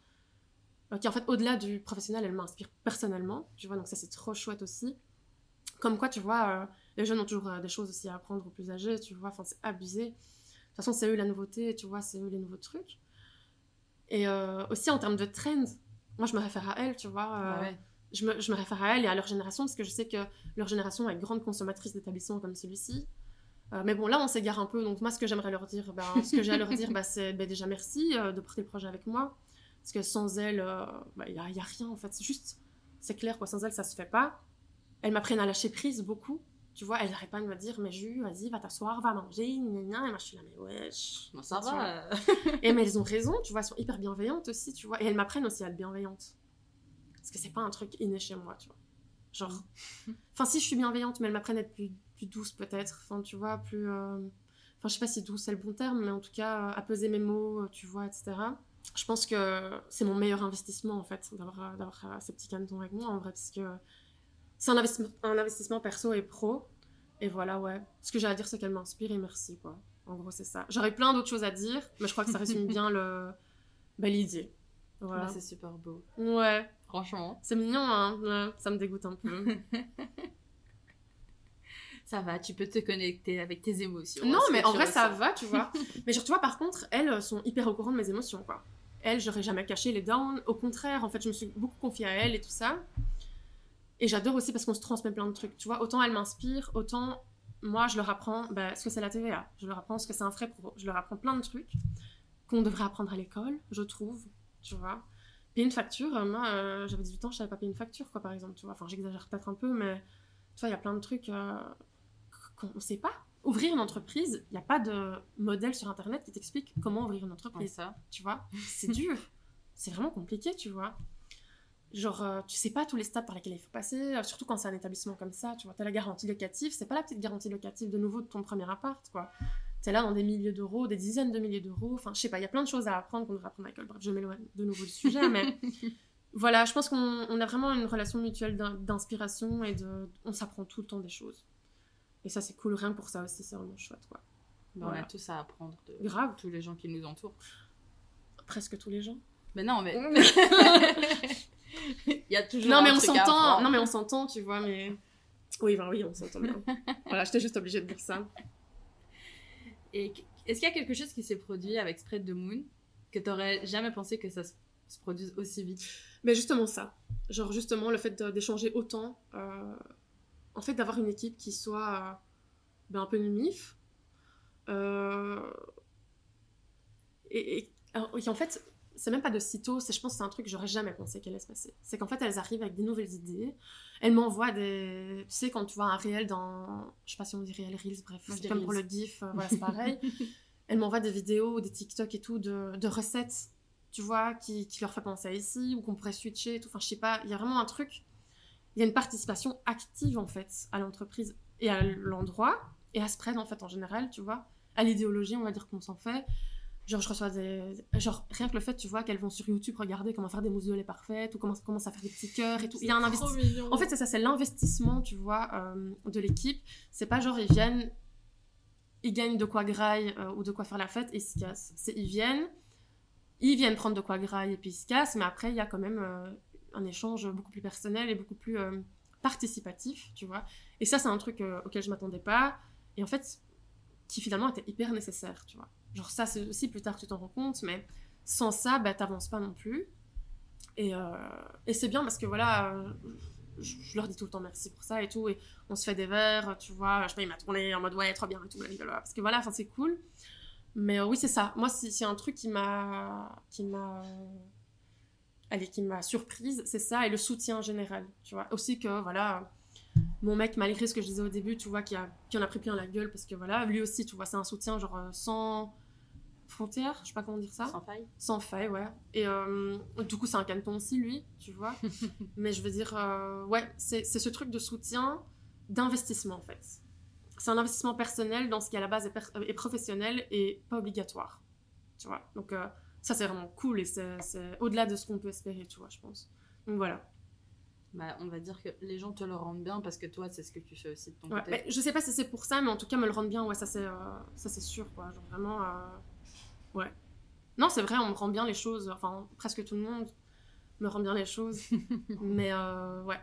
Ok, en fait, au-delà du professionnel, elle m'inspire personnellement, tu vois, donc ça, c'est trop chouette aussi. Comme quoi, tu vois, euh, les jeunes ont toujours euh, des choses aussi à apprendre aux plus âgés, tu vois, enfin, c'est abusé. De toute façon, c'est eux la nouveauté, tu vois, c'est eux les nouveaux trucs. Et euh, aussi en termes de trend, moi, je me réfère à elles, tu vois. euh, Ah ouais. je, me, je me réfère à elles et à leur génération, parce que je sais que leur génération est grande consommatrice d'établissements comme celui-ci. Euh, mais bon, là, on s'égare un peu. Donc, moi, ce que j'aimerais leur dire, ben, ce que j'ai à leur dire, bah, c'est ben, déjà merci euh, de porter le projet avec moi. Parce que sans elles, il n'y a, y a rien, en fait. C'est juste, c'est clair, quoi. Sans elles, ça se fait pas. Elles m'apprennent à lâcher prise beaucoup. Tu vois, elles n'arrêtent pas de me dire, mais Ju, vas-y, va t'asseoir, va manger, gna. Et moi, je suis là, mais wesh. Bon, ça va. euh. Et mais elles ont raison, tu vois, elles sont hyper bienveillantes aussi, tu vois. Et elles m'apprennent aussi à être bienveillante. Parce que c'est pas un truc inné chez moi, tu vois. Genre. Enfin, si je suis bienveillante, mais elles m'apprennent à être plus, plus douce peut-être. Enfin, tu vois, plus. euh, Enfin, je sais pas si douce c'est le bon terme, mais en tout cas, euh, à peser mes mots, euh, tu vois, etc. Je pense que c'est mon meilleur investissement, en fait, d'avoir euh, d'avoir, euh, ces petits canetons avec moi, en vrai, parce que c'est un investissement, un investissement perso et pro. Et voilà, ouais. Ce que j'ai à dire, c'est qu'elle m'inspire et merci, quoi. En gros, c'est ça. J'aurais plein d'autres choses à dire, mais je crois que ça résume bien le... bah, l'idée. Voilà. Bah, c'est super beau. ouais, Franchement, c'est mignon, hein. Ouais, ça me dégoûte un peu. ça va, tu peux te connecter avec tes émotions. non, ce mais en vrai, ça va, tu vois. mais genre, tu vois, par contre, elles euh, sont hyper au courant de mes émotions, quoi. Elles, j'aurais jamais caché les downs. Au contraire, en fait, je me suis beaucoup confiée à elles et tout ça. Et j'adore aussi parce qu'on se transmet plein de trucs. Tu vois, autant elles m'inspirent, autant moi, je leur apprends bah, ce que c'est la TVA. Je leur apprends ce que c'est un frais pro. Je leur apprends plein de trucs qu'on devrait apprendre à l'école, je trouve. Tu vois. Payer une facture, euh, moi, euh, j'avais 18 ans, je savais pas payer une facture, quoi, par exemple. Tu vois. Enfin, j'exagère peut-être un peu, mais tu vois, il y a plein de trucs euh, qu'on ne sait pas. Ouvrir une entreprise, il n'y a pas de modèle sur Internet qui t'explique comment ouvrir une Ouais, entreprise ça. tu vois? C'est dur. C'est vraiment compliqué, tu vois. Genre, euh, tu sais pas tous les stades par lesquels il faut passer, euh, surtout quand c'est un établissement comme ça, tu vois. T'as la garantie locative, c'est pas la petite garantie locative de nouveau de ton premier appart, quoi. T'es là dans des milliers d'euros, des dizaines de milliers d'euros, enfin, je sais pas, il y a plein de choses à apprendre qu'on devrait apprendre à l'école. Bref, je m'éloigne de nouveau du sujet, mais voilà, je pense qu'on on a vraiment une relation mutuelle d'in- d'inspiration et de. On s'apprend tout le temps des choses. Et ça, c'est cool, rien que pour ça aussi, c'est vraiment chouette, quoi. Bah, On a tous à apprendre de Grave, tous les gens qui nous entourent. presque tous les gens. Mais non, mais il y a toujours Non mais on s'entend, non mais on s'entend, tu vois, mais oui, ben oui, on s'entend bien. voilà, j'étais juste obligée de dire ça. Et est-ce qu'il y a quelque chose qui s'est produit avec Spread the Moon que t'aurais jamais pensé que ça se, se produise aussi vite? Mais justement ça, genre justement le fait d'échanger autant, euh, en fait d'avoir une équipe qui soit euh, ben, un peu mimif, euh, et, et- en fait c'est même pas de sitôt, c'est je pense que c'est un truc que j'aurais jamais pensé qu'elle allait se passer. C'est qu'en fait elles arrivent avec des nouvelles idées, Elle m'envoie des. Tu sais, quand tu vois un réel dans. Je sais pas si on dit réel Reels, bref, c'est comme pour le. GIF, euh, voilà, c'est pareil. Elle m'envoie des vidéos, des TikTok et tout, de, de recettes, tu vois, qui, qui leur fait penser à ici, ou qu'on pourrait switcher et tout. Enfin, je sais pas, il y a vraiment un truc. Il y a une participation active, en fait, à l'entreprise et à l'endroit, et à Spread, en fait, en général, tu vois. À l'idéologie, on va dire qu'on s'en fait. Genre, je reçois des. Genre, rien que le fait, tu vois, qu'elles vont sur YouTube regarder comment faire des mousses de lait parfaites, ou comment commence à faire des petits cœurs et tout. Il y a un investissement. En fait, c'est ça, c'est l'investissement, tu vois, euh, de l'équipe. C'est pas genre, ils viennent, ils gagnent de quoi graille euh, ou de quoi faire la fête et ils se cassent. C'est ils viennent, ils viennent prendre de quoi graille et puis ils se cassent, mais après, il y a quand même euh, un échange beaucoup plus personnel et beaucoup plus euh, participatif, tu vois. Et ça, c'est un truc euh, auquel je m'attendais pas. Et en fait, qui finalement était hyper nécessaire, tu vois. Genre, ça, c'est aussi plus tard que tu t'en rends compte, mais sans ça, bah, t'avances pas non plus. Et, euh, et c'est bien parce que voilà, euh, je, je leur dis tout le temps merci pour ça et tout. Et on se fait des verres, tu vois. Je sais il m'a tourné en mode ouais, trop bien et tout. blablabla. Parce que voilà, enfin, c'est cool. Mais euh, oui, c'est ça. Moi, c'est un truc qui m'a. qui m'a. Allez, qui m'a surprise, c'est ça, et le soutien général, tu vois. Aussi que, voilà, mon mec, malgré ce que je disais au début, tu vois, qui, a, qui en a pris plein la gueule, parce que voilà, lui aussi, tu vois, c'est un soutien, genre, euh, sans frontières, je sais pas comment dire ça. Sans faille. Sans faille, ouais. Et euh, du coup, c'est un canton aussi, lui, tu vois. Mais je veux dire, euh, ouais, c'est ce truc de soutien, d'investissement, en fait. C'est un investissement personnel dans ce qui, à la base, est, est professionnel et pas obligatoire. Tu vois. Donc, euh, ça, c'est vraiment cool et c'est au-delà de ce qu'on peut espérer, tu vois, je pense. Donc, voilà. Bah, on va dire que les gens te le rendent bien parce que toi, c'est ce que tu fais aussi de ton Ouais, côté. mais je sais pas si c'est pour ça, mais en tout cas, me le rendre bien, ouais, ça, c'est euh, ça, c'est sûr, quoi. Genre, vraiment, euh, ouais. Non, c'est vrai, on me rend bien les choses. Enfin, presque tout le monde me rend bien les choses. mais euh, ouais,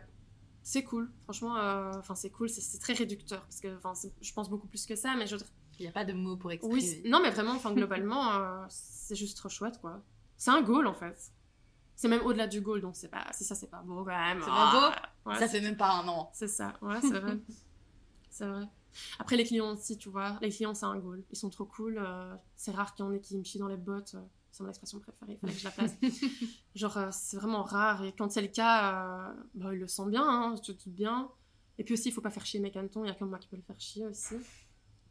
c'est cool. Franchement, enfin, c'est cool. C'est- très réducteur parce que, je pense beaucoup plus que ça. Mais je, Il n'y a pas de mots pour exprimer. oui, non, mais vraiment, enfin, globalement, euh, c'est juste trop chouette, quoi. C'est un goal, en fait. C'est même au-delà du goal, donc c'est pas, si ça, c'est pas beau quand même. C'est pas beau Ça fait même pas un an. c'est ça, ouais, c'est vrai. c'est vrai. Après, les clients aussi, tu vois, les clients, c'est un goal. Ils sont trop cool. euh, c'est rare qu'il y en ait qui me chient dans les bottes. euh, c'est mon expression préférée, il fallait que je la place. Genre, c'est vraiment rare. Et quand c'est le cas, bah, il le sent bien, hein, tu te doutes bien. Et puis aussi, il faut pas faire chier mes cantons. Il y a que moi qui peux le faire chier aussi.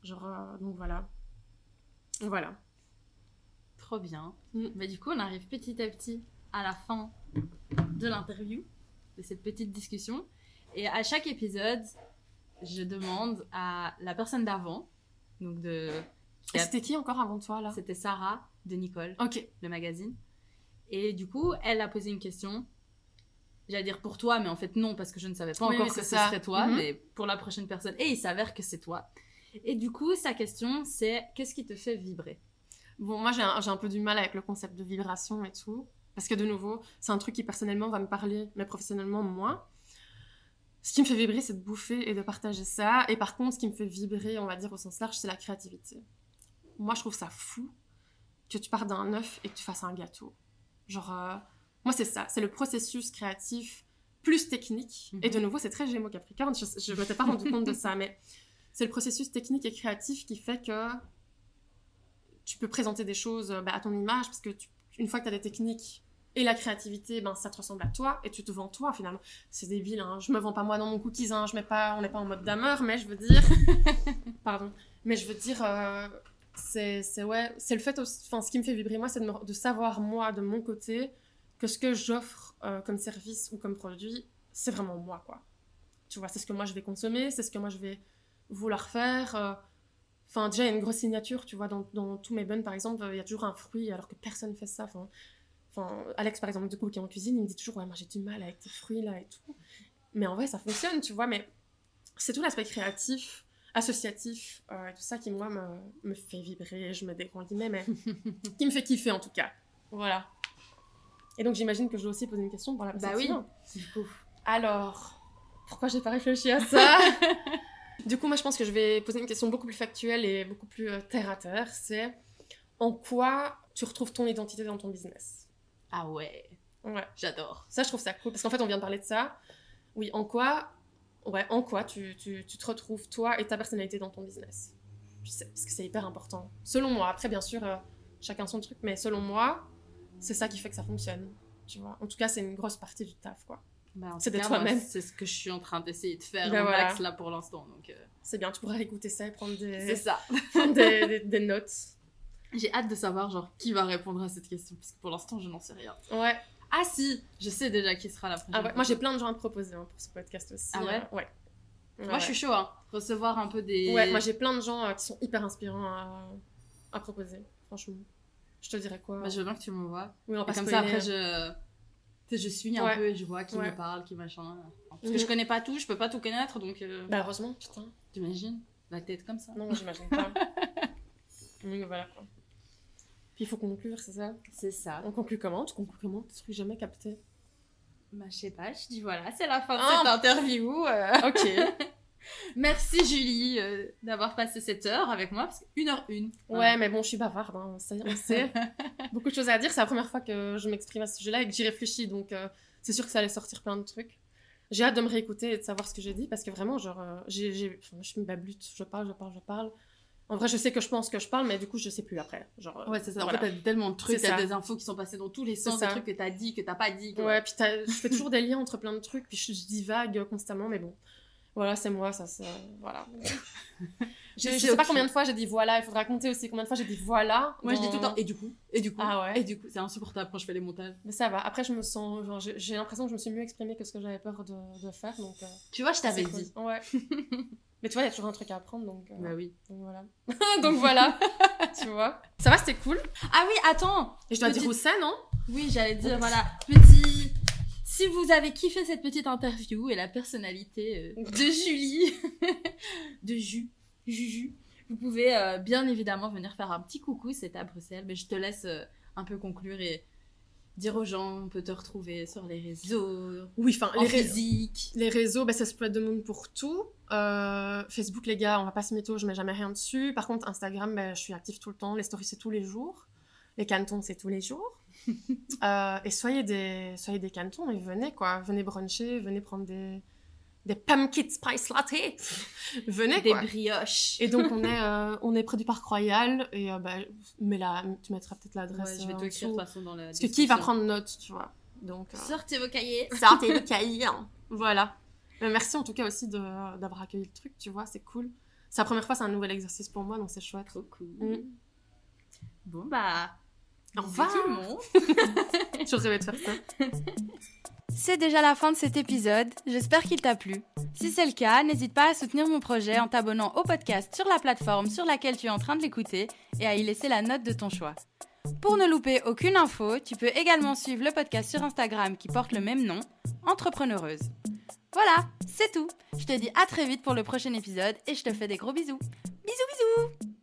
Genre, euh, donc voilà. Voilà. Trop bien. Mm. Bah, du coup, on arrive petit à petit à la fin de l'interview, de cette petite discussion. Et à chaque épisode, je demande à la personne d'avant, donc de. Et C'était qui encore avant toi, là? C'était Sarah de Nicole, Ok. le magazine. Et du coup, elle a posé une question. J'allais dire pour toi, mais en fait non, parce que je ne savais pas Oui, encore que c'est ce ça. serait toi, Mhm. mais pour la prochaine personne. Et il s'avère que c'est toi. Et du coup, sa question, c'est qu'est-ce qui te fait vibrer? Bon, moi, j'ai un, peu du mal avec le concept de vibration et tout. Parce que, de nouveau, c'est un truc qui, personnellement, va me parler, mais professionnellement, moins. Ce qui me fait vibrer, c'est de bouffer et de partager ça. Et par contre, ce qui me fait vibrer, on va dire au sens large, c'est la créativité. Moi, je trouve ça fou que tu partes d'un œuf et que tu fasses un gâteau. Genre, euh, moi, c'est ça. C'est le processus créatif plus technique. Mhm. Et de nouveau, c'est très Gémeaux Capricorne. Je ne m'étais pas rendu compte de ça, mais c'est le processus technique et créatif qui fait que tu peux présenter des choses euh, bah, à ton image, parce que tu- une fois que tu as des techniques et la créativité, ben, ça te ressemble à toi, et tu te vends toi, finalement. C'est débile, hein. je me vends pas moi dans mon cookies, hein. je mets pas, on n'est pas en mode dameur, mais je veux dire... Pardon. Mais je veux dire, euh, c'est ouais, c'est le fait, enfin, ce qui me fait vibrer, moi, c'est de, me- de savoir, moi, de mon côté, que ce que j'offre euh, comme service ou comme produit, c'est vraiment moi, quoi. Tu vois, c'est ce que moi, je vais consommer, c'est ce que moi, je vais vouloir faire... euh, Enfin, déjà, il y a une grosse signature, tu vois, dans, dans tous mes buns, par exemple, il y a toujours un fruit, alors que personne fait ça. Enfin, enfin, Alex, par exemple, du coup, qui est en cuisine, il me dit toujours, ouais, moi, j'ai du mal avec tes fruits, là, et tout. Mais en vrai, ça fonctionne, tu vois, mais c'est tout l'aspect créatif, associatif, euh, et tout ça qui, moi, me, me fait vibrer, je grands guillemets, mais qui me fait kiffer, en tout cas. Voilà. Et donc, j'imagine que je dois aussi poser une question pour la Bah petite oui. fille. Du coup, Alors, pourquoi j'ai pas réfléchi à ça? Du coup, moi, je pense que je vais poser une question beaucoup plus factuelle et beaucoup plus euh, terre à terre. C'est en quoi tu retrouves ton identité dans ton business? Ah ouais, Ouais. j'adore. Ça, je trouve ça cool parce qu'en fait, on vient de parler de ça. Oui, en quoi, ouais, en quoi tu, tu, tu te retrouves toi et ta personnalité dans ton business? Je sais, parce que c'est hyper important. Selon moi, après, bien sûr, euh, chacun son truc, mais selon moi, c'est ça qui fait que ça fonctionne. Tu vois. En tout cas, c'est une grosse partie du taf, quoi. Bah, C'est de toi-même. C'est ce que je suis en train d'essayer de faire Ben au voilà. max là pour l'instant. Donc, euh, C'est bien, tu pourras écouter ça et prendre des, ça. prendre des, des- des notes. J'ai hâte de savoir genre qui va répondre à cette question parce que pour l'instant je n'en sais rien. Ouais. Ah si, je sais déjà qui sera la prochaine. Ah ouais. Moi, j'ai plein de gens à te proposer hein, pour ce podcast aussi. Ah ouais? euh, Ouais. Moi je suis chaud hein. Recevoir un peu des. Ouais, moi j'ai plein de gens euh, qui sont hyper inspirants à, à proposer, franchement. Je te dirais quoi? Bah, je veux bien que tu m'envoies. Oui, on comme ça après je. Tu je suis un Ouais. peu et je vois qui Ouais. me parle, qui machin. Parce Mhm. que je connais pas tout, je peux pas tout connaître donc. euh, Bah heureusement, putain. T'imagines? La tête comme ça. Non, j'imagine pas. mais voilà quoi. Puis il faut conclure, c'est ça? C'est ça. On conclut comment? Tu conclus comment? Ce que j'ai jamais capté? Bah je sais pas, je dis voilà, c'est la fin de Ah. cette interview. euh. Ok. Merci Julie euh, d'avoir passé cette heure avec moi parce 1 heure 1 ouais, mais bon, je suis bavarde, hein, on sait. On sait. Beaucoup de choses à dire. C'est la première fois que je m'exprime à ce sujet-là et que j'y réfléchis, donc euh, c'est sûr que ça allait sortir plein de trucs. J'ai hâte de me réécouter et de savoir ce que j'ai dit parce que vraiment, genre, euh, j'ai, j'ai- enfin, je me bablute, je parle, je parle, je parle. En vrai, je sais que je pense que je parle, mais du coup, je sais plus après. Genre, Ouais, c'est ça. voilà. En fait, t'as tellement de trucs, C'est t'as ça. des infos qui sont passées dans tous les C'est sens, des trucs que t'as dit, que t'as pas dit. quoi. Ouais, puis t'as- je fais toujours des liens entre plein de trucs, puis je, je divague constamment, mais bon. Voilà, c'est moi, ça, c'est... Voilà. je, sais pas combien de fois j'ai dit voilà, il faudra compter aussi combien de fois j'ai dit voilà. Moi, je dis tout le temps, et du coup, et du coup, Ah ouais et du coup, c'est insupportable quand je fais les montages. Mais ça va, après je me sens... genre, j'ai l'impression que je me suis mieux exprimée que ce que j'avais peur de, de faire, donc... euh, Tu vois, je t'avais cool. dit. Ouais. mais tu vois, il y a toujours un truc à apprendre, donc... euh, Bah oui. donc voilà. donc voilà, tu vois. Ça va, c'était cool. Ah oui, attends Et je dois Petite- dire où c'est, non? Oui, j'allais dire, voilà, petit... Si vous avez kiffé cette petite interview et la personnalité euh, de Julie, de Ju, Juju, vous pouvez euh, bien évidemment venir faire un petit coucou, c'est à Bruxelles, mais je te laisse euh, un peu conclure et dire aux gens, on peut te retrouver sur les réseaux, Oui, enfin, en les réseaux... physique. Les réseaux, bah, c'est Spread the Moon pour tout. Euh, Facebook, les gars, on va pas se mytho, je mets jamais rien dessus. Par contre, Instagram, bah, je suis active tout le temps. Les stories, c'est tous les jours. Les cantons, c'est tous les jours. Euh, et soyez des, soyez des cantons et venez, quoi. Venez bruncher, venez prendre des, des pumpkin spice latte. venez, Des quoi. brioches. Et donc, on est, euh, on est près du Parc Royal. Et euh, bah, mets la, tu mettras peut-être l'adresse. Ouais, je vais euh, te l'écrire de toute façon dans la Parce que qui va prendre note, tu vois. Donc, euh, Sortez vos cahiers. sortez le cahier. hein. Voilà. Mais merci en tout cas aussi d'avoir accueilli le truc, tu vois, c'est cool. C'est la première fois, c'est un nouvel exercice pour moi, donc c'est chouette. Trop cool. Mm. Bon bah, Au revoir. tout le monde. Je rêvais de faire ça. C'est déjà la fin de cet épisode, j'espère qu'il t'a plu. Si c'est le cas, n'hésite pas à soutenir mon projet en t'abonnant au podcast sur la plateforme sur laquelle tu es en train de l'écouter et à y laisser la note de ton choix. Pour ne louper aucune info, tu peux également suivre le podcast sur Instagram qui porte le même nom, Entrepreneureuse. Voilà, c'est tout. Je te dis à très vite pour le prochain épisode et je te fais des gros bisous. Bisous bisous